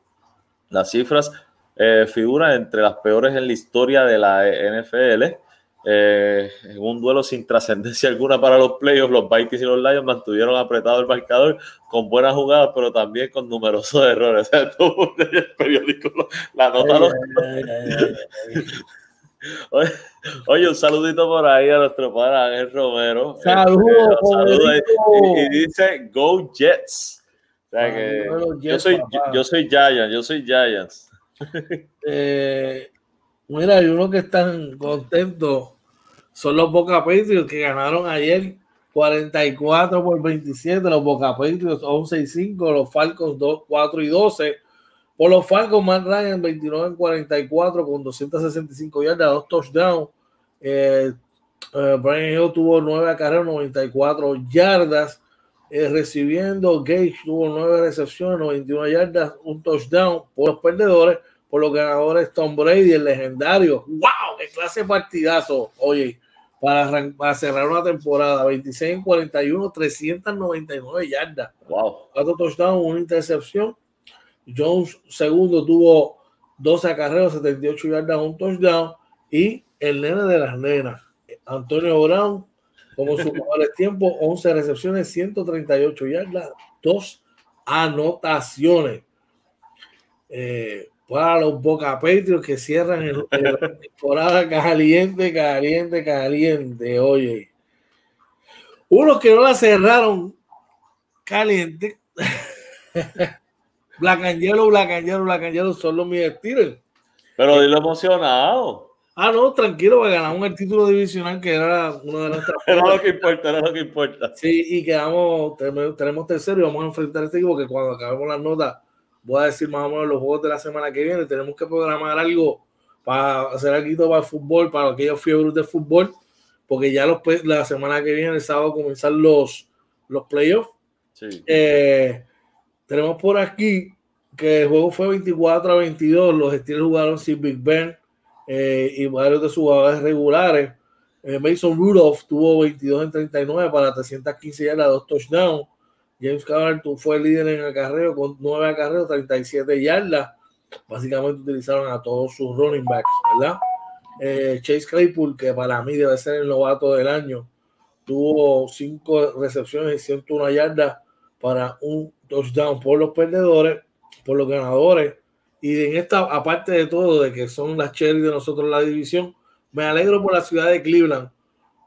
Las cifras eh, entre las peores en la historia de la NFL eh, en un duelo sin trascendencia alguna para los playoffs, los Vikings y los Lions mantuvieron apretado el marcador con buenas jugadas, pero también con numerosos errores. (laughs) O sea, todo el periódico, la nota. Ay, ay, ay, (laughs) oye, oye, un saludito por ahí a nuestro padre Ángel Romero. Saludos. Saludo y, y, dice Go Jets. O sea que yo, soy, yo, yo, soy Giants, yo soy Giants. Eh, mira, hay uno que están contentos son los Boca Patriots que ganaron ayer 44 por 27, los Boca Patriots 11 y 5, los Falcons 2, 4 y 12. Por los Falcons, Matt Ryan 29 en 44 con 265 yardas, dos touchdowns. Eh, eh, Brian Hill tuvo 9 carreras, 94 yardas. Eh, recibiendo, Gage tuvo 9 recepciones, 91 yardas, un touchdown. Por los perdedores, por los ganadores, Tom Brady, el legendario. ¡Wow! ¡Qué clase de partidazo! Oye, para, para, cerrar una temporada. 26 en 41, 399 yardas. Wow. Cuatro touchdowns, una intercepción. Jones, segundo, tuvo 12 acarreos, 78 yardas, un touchdown. Y el nene de las nenas, Antonio Brown, como su (laughs) mejor tiempo, 11 recepciones, 138 yardas, dos anotaciones. Eh, para los Boca Patriots que cierran el, la temporada caliente, caliente, caliente. Oye, unos que no la cerraron caliente. (laughs) Black and Yellow, Black and Yellow, Black and Yellow son los mis. Pero dilo emocionado. Ah, no, tranquilo, ganamos el título divisional que era uno de nuestras. (laughs) era lo que importa, era lo que importa. Sí, y quedamos, tenemos tercero y vamos a enfrentar a este equipo que cuando acabemos las notas voy a decir más o menos los juegos de la semana que viene. Tenemos que programar algo para hacer algo para el fútbol, para aquellos fiebres de fútbol, porque ya los, la semana que viene, el sábado, comenzar los, los playoffs. Sí. Eh, tenemos por aquí que el juego fue 24 a 22. Los Steelers jugaron sin Big Ben eh, y varios de sus jugadores regulares. Eh, Mason Rudolph tuvo 22 en 39 para 315 yardas, dos touchdowns. James Conner fue el líder en acarreo con 9 acarreos, 37 yardas. Básicamente utilizaron a todos sus running backs, ¿verdad? Eh, Chase Claypool, que para mí debe ser el novato del año, tuvo 5 recepciones y 101 yardas para un touchdown por los perdedores, por los ganadores. Y en esta, aparte de todo, de que son las cherries de nosotros la división, me alegro por la ciudad de Cleveland,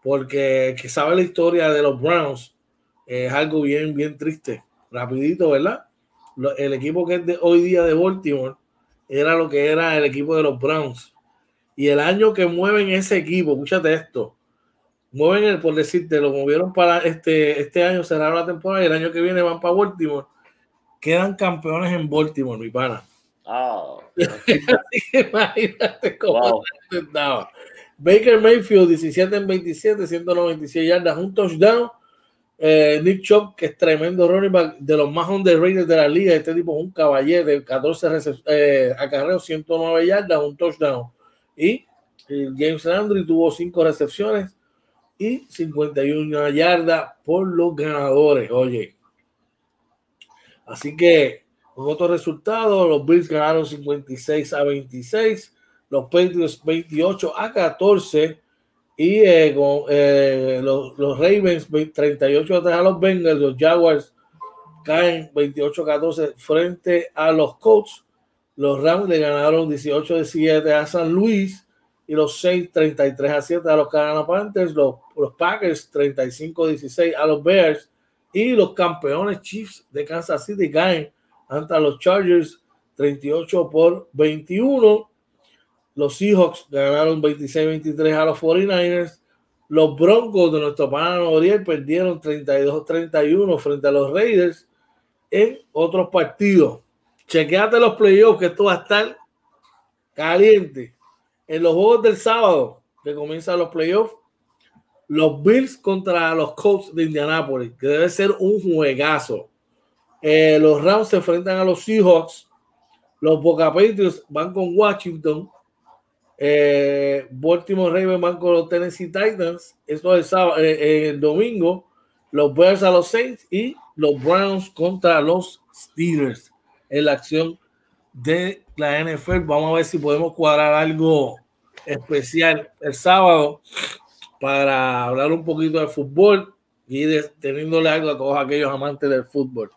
porque que sabe la historia de los Browns es algo bien, bien triste. Rapidito, ¿verdad? El equipo que es de hoy día de Baltimore era lo que era el equipo de los Browns. Y el año que mueven ese equipo, escúchate esto, mueven el, por decirte, lo movieron para este, este año, cerrar la temporada y el año que viene van para Baltimore, quedan campeones en Baltimore, mi pana. (laughs) Ah. imagínate cómo estaba. Baker Mayfield, 17 en 27, 196 yardas, un touchdown. Eh, Nick Chop, que es tremendo running back, de los más underrated de la liga. Este tipo es un caballero de 14 eh, acarreos, 109 yardas, un touchdown. Y James Landry tuvo 5 recepciones y 51 yardas por los ganadores. Oye, así que con otro resultado, los Bills ganaron 56 a 26, los Patriots 28 a 14 y eh, eh, los, los, Ravens 38 a 3 a los Bengals, los Jaguars caen 28 a 14 frente a los Colts. Los Rams le ganaron 18 a 7 a San Luis y los 6 33 a 7 a los Carolina Panthers, los, los Packers 35 a 16 a los Bears y los campeones Chiefs de Kansas City caen ante los Chargers 38 por 21. Los Seahawks ganaron 26-23 a los 49ers. Los Broncos de nuestro pana Oriel perdieron 32-31 frente a los Raiders en otros partidos. Chequeate los playoffs, que esto va a estar caliente. En los juegos del sábado, que comienzan los playoffs, los Bills contra los Colts de Indianapolis, que debe ser un juegazo. Eh, los Rams se enfrentan a los Seahawks. Los Boca Patriots van con Washington. Eh, Baltimore Ravens van con los Tennessee Titans. Esto es el, sábado, eh, el domingo. Los Bears a los Saints y los Browns contra los Steelers en la acción de la NFL. Vamos a ver si podemos cuadrar algo especial el sábado para hablar un poquito de fútbol y teniéndole algo a todos aquellos amantes del fútbol.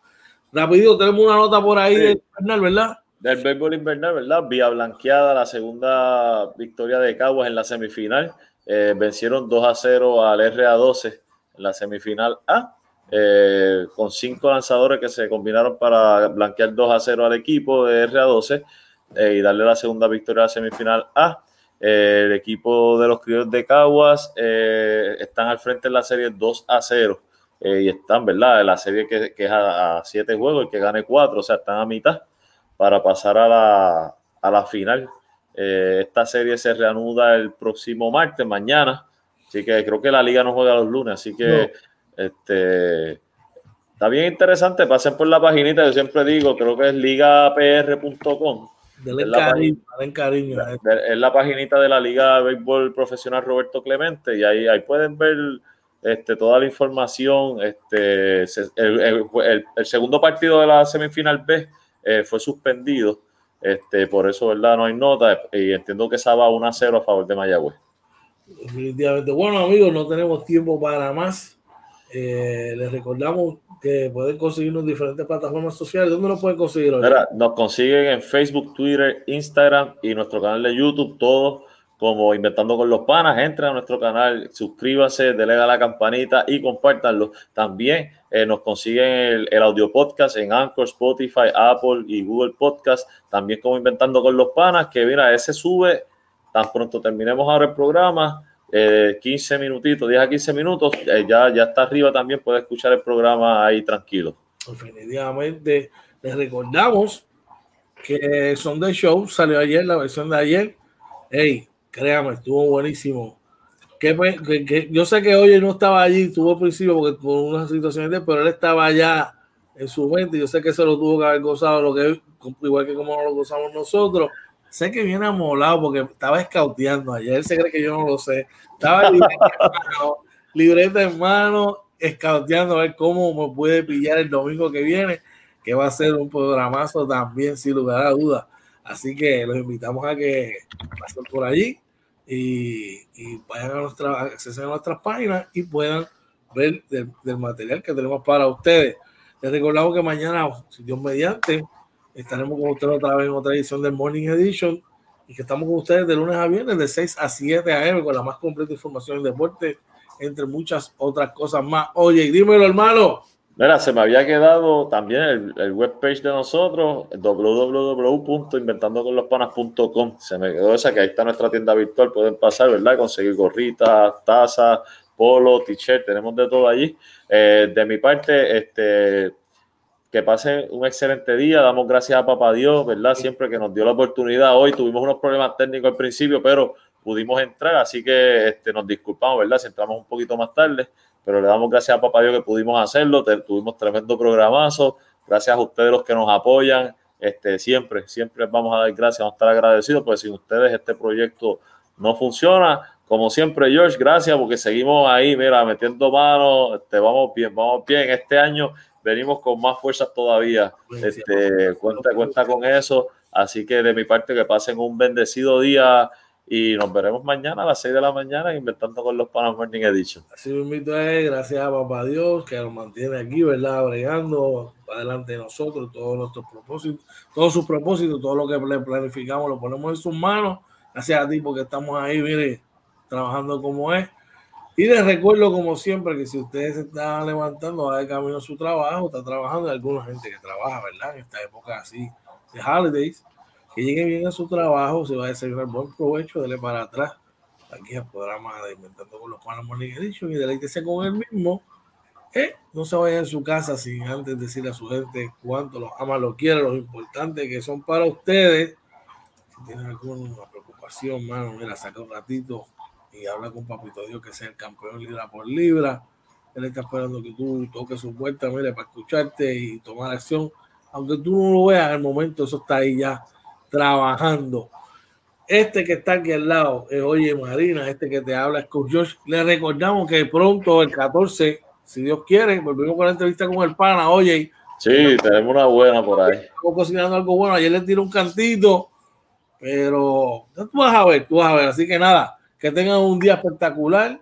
Rápido, tenemos una nota por ahí del invernal, ¿verdad? Del béisbol invernal, ¿verdad? Vía blanqueada, la segunda victoria de Caguas en la semifinal. Eh, vencieron 2 a 0 al RA12 en la semifinal A, eh, con cinco lanzadores que se combinaron para blanquear 2 a 0 al equipo de RA12 eh, y darle la segunda victoria a la semifinal A. el equipo de los criollos de Caguas están al frente en la serie 2 a 0 eh, y están, ¿verdad? La serie que, que es a, siete juegos, el que gane cuatro, o sea, están a mitad para pasar a la, a la final. Eh, esta serie se reanuda el próximo martes, mañana, así que creo que la liga no juega los lunes, así que este, está bien interesante, pasen por la paginita, yo siempre digo, creo que es ligapr.com. Es la, cariño, cariño, es la paginita de la Liga de Béisbol Profesional Roberto Clemente y ahí, ahí pueden ver este, toda la información. Este, el, segundo partido de la semifinal B eh, fue suspendido. Este, por eso, ¿verdad? No hay nota y entiendo que estaba 1 a 0 a favor de Mayagüez. Definitivamente. Bueno, amigos, no tenemos tiempo para más. Eh, les recordamos que pueden conseguirnos en diferentes plataformas sociales. ¿Dónde nos pueden conseguir hoy? nos consiguen en Facebook, Twitter, Instagram y nuestro canal de YouTube, todos como Inventando con los Panas. Entren a nuestro canal, suscríbase, delega la campanita y compártanlo. También eh, nos consiguen el, audio podcast en Anchor, Spotify, Apple y Google Podcast. También como Inventando con los Panas, que mira, ese sube Tan pronto terminemos ahora el programa, 15 minutitos, 10 a 15 minutos, ya, ya está arriba también, puede escuchar el programa ahí tranquilo. Definitivamente, les recordamos que son de show, salió ayer, la versión de ayer. Hey, créame, estuvo buenísimo. Que, yo sé que hoy no estaba allí, tuvo al principio porque por unas situaciones de, pero él estaba allá en su mente. Yo sé que se lo tuvo que haber gozado, lo que igual que como lo gozamos nosotros. Sé que viene amolado porque estaba escauteando ayer. Él se cree que yo no lo sé. Estaba libreta en mano, escauteando a ver cómo me puede pillar el domingo que viene que va a ser un programazo también, sin lugar a dudas. Así que los invitamos a que pasen por allí y, vayan a, nuestra, accesen a nuestras páginas y puedan ver del, material que tenemos para ustedes. Les recordamos que mañana, si Dios mediante, estaremos con ustedes otra vez en otra edición del Morning Edition y que estamos con ustedes de lunes a viernes de 6 a 7 a.m. con la más completa información en deporte, entre muchas otras cosas más. Oye, dímelo, hermano. Mira, se me había quedado también el, el webpage de nosotros, www.inventandoconlospanas.com. Se me quedó esa, que ahí está nuestra tienda virtual. Pueden pasar, ¿verdad? Conseguir gorritas, tazas, polo, t-shirt, tenemos de todo allí. Eh, de mi parte, este, que pasen un excelente día. Damos gracias a Papá Dios, ¿verdad? Siempre que nos dio la oportunidad. Hoy tuvimos unos problemas técnicos al principio, pero pudimos entrar, así que este, nos disculpamos, ¿verdad? Si entramos un poquito más tarde pero le damos gracias a Papá Dios que pudimos hacerlo, tuvimos tremendo programazo, gracias a ustedes los que nos apoyan, este, siempre, siempre vamos a dar gracias, vamos a estar agradecidos, porque sin ustedes este proyecto no funciona. Como siempre, George, gracias porque seguimos ahí, mira, metiendo manos, este, vamos bien, vamos bien. Este año venimos con más fuerzas todavía. Este, cuenta, cuenta con eso. Así que de mi parte, que pasen un bendecido día y nos veremos mañana a las 6 de la mañana inventando con los Panas Morning Edition. Así a él, gracias a Papá Dios que nos mantiene aquí, ¿verdad? Bregando adelante de nosotros, todos nuestros propósitos, todos sus propósitos, todo lo que planificamos lo ponemos en sus manos. Gracias a ti porque estamos ahí, mire, trabajando como es. Y les recuerdo, como siempre, que si ustedes se están levantando, va de camino a su trabajo, está trabajando, hay alguna gente que trabaja, ¿verdad? En esta época así de holidays que llegue bien a su trabajo, se va a desayunar buen provecho, dele para atrás aquí al programa de Inventando con los Panos Morning Edition y deleítese con él mismo. Eh, no se vaya a su casa sin antes decirle a su gente cuánto los ama, lo quiere, lo importante que son para ustedes. Si tienen alguna preocupación, mano, mira, saca un ratito y habla con Papito Dios que sea el campeón libra por libra. Él está esperando que tú toques su puerta, mire, para escucharte y tomar acción. Aunque tú no lo veas el momento, eso está ahí ya trabajando. Este que está aquí al lado es Oye Marina, este que te habla es Coach Josh. Le recordamos que pronto, el 14, si Dios quiere, volvemos con la entrevista con el pana. Oye, sí, tenemos una buena por ahí. Estamos cocinando algo bueno. Ayer le tiré un cantito, pero tú vas a ver, tú vas a ver. Así que nada, que tengan un día espectacular.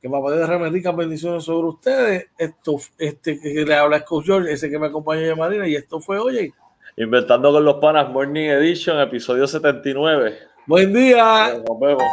Que papá de derrame ricas bendiciones sobre ustedes. Esto, este que le habla es Coach George, ese que me acompaña de Marina, y esto fue Oye. Inventando con los panas Morning Edition, episodio 79. Buen día. Nos vemos.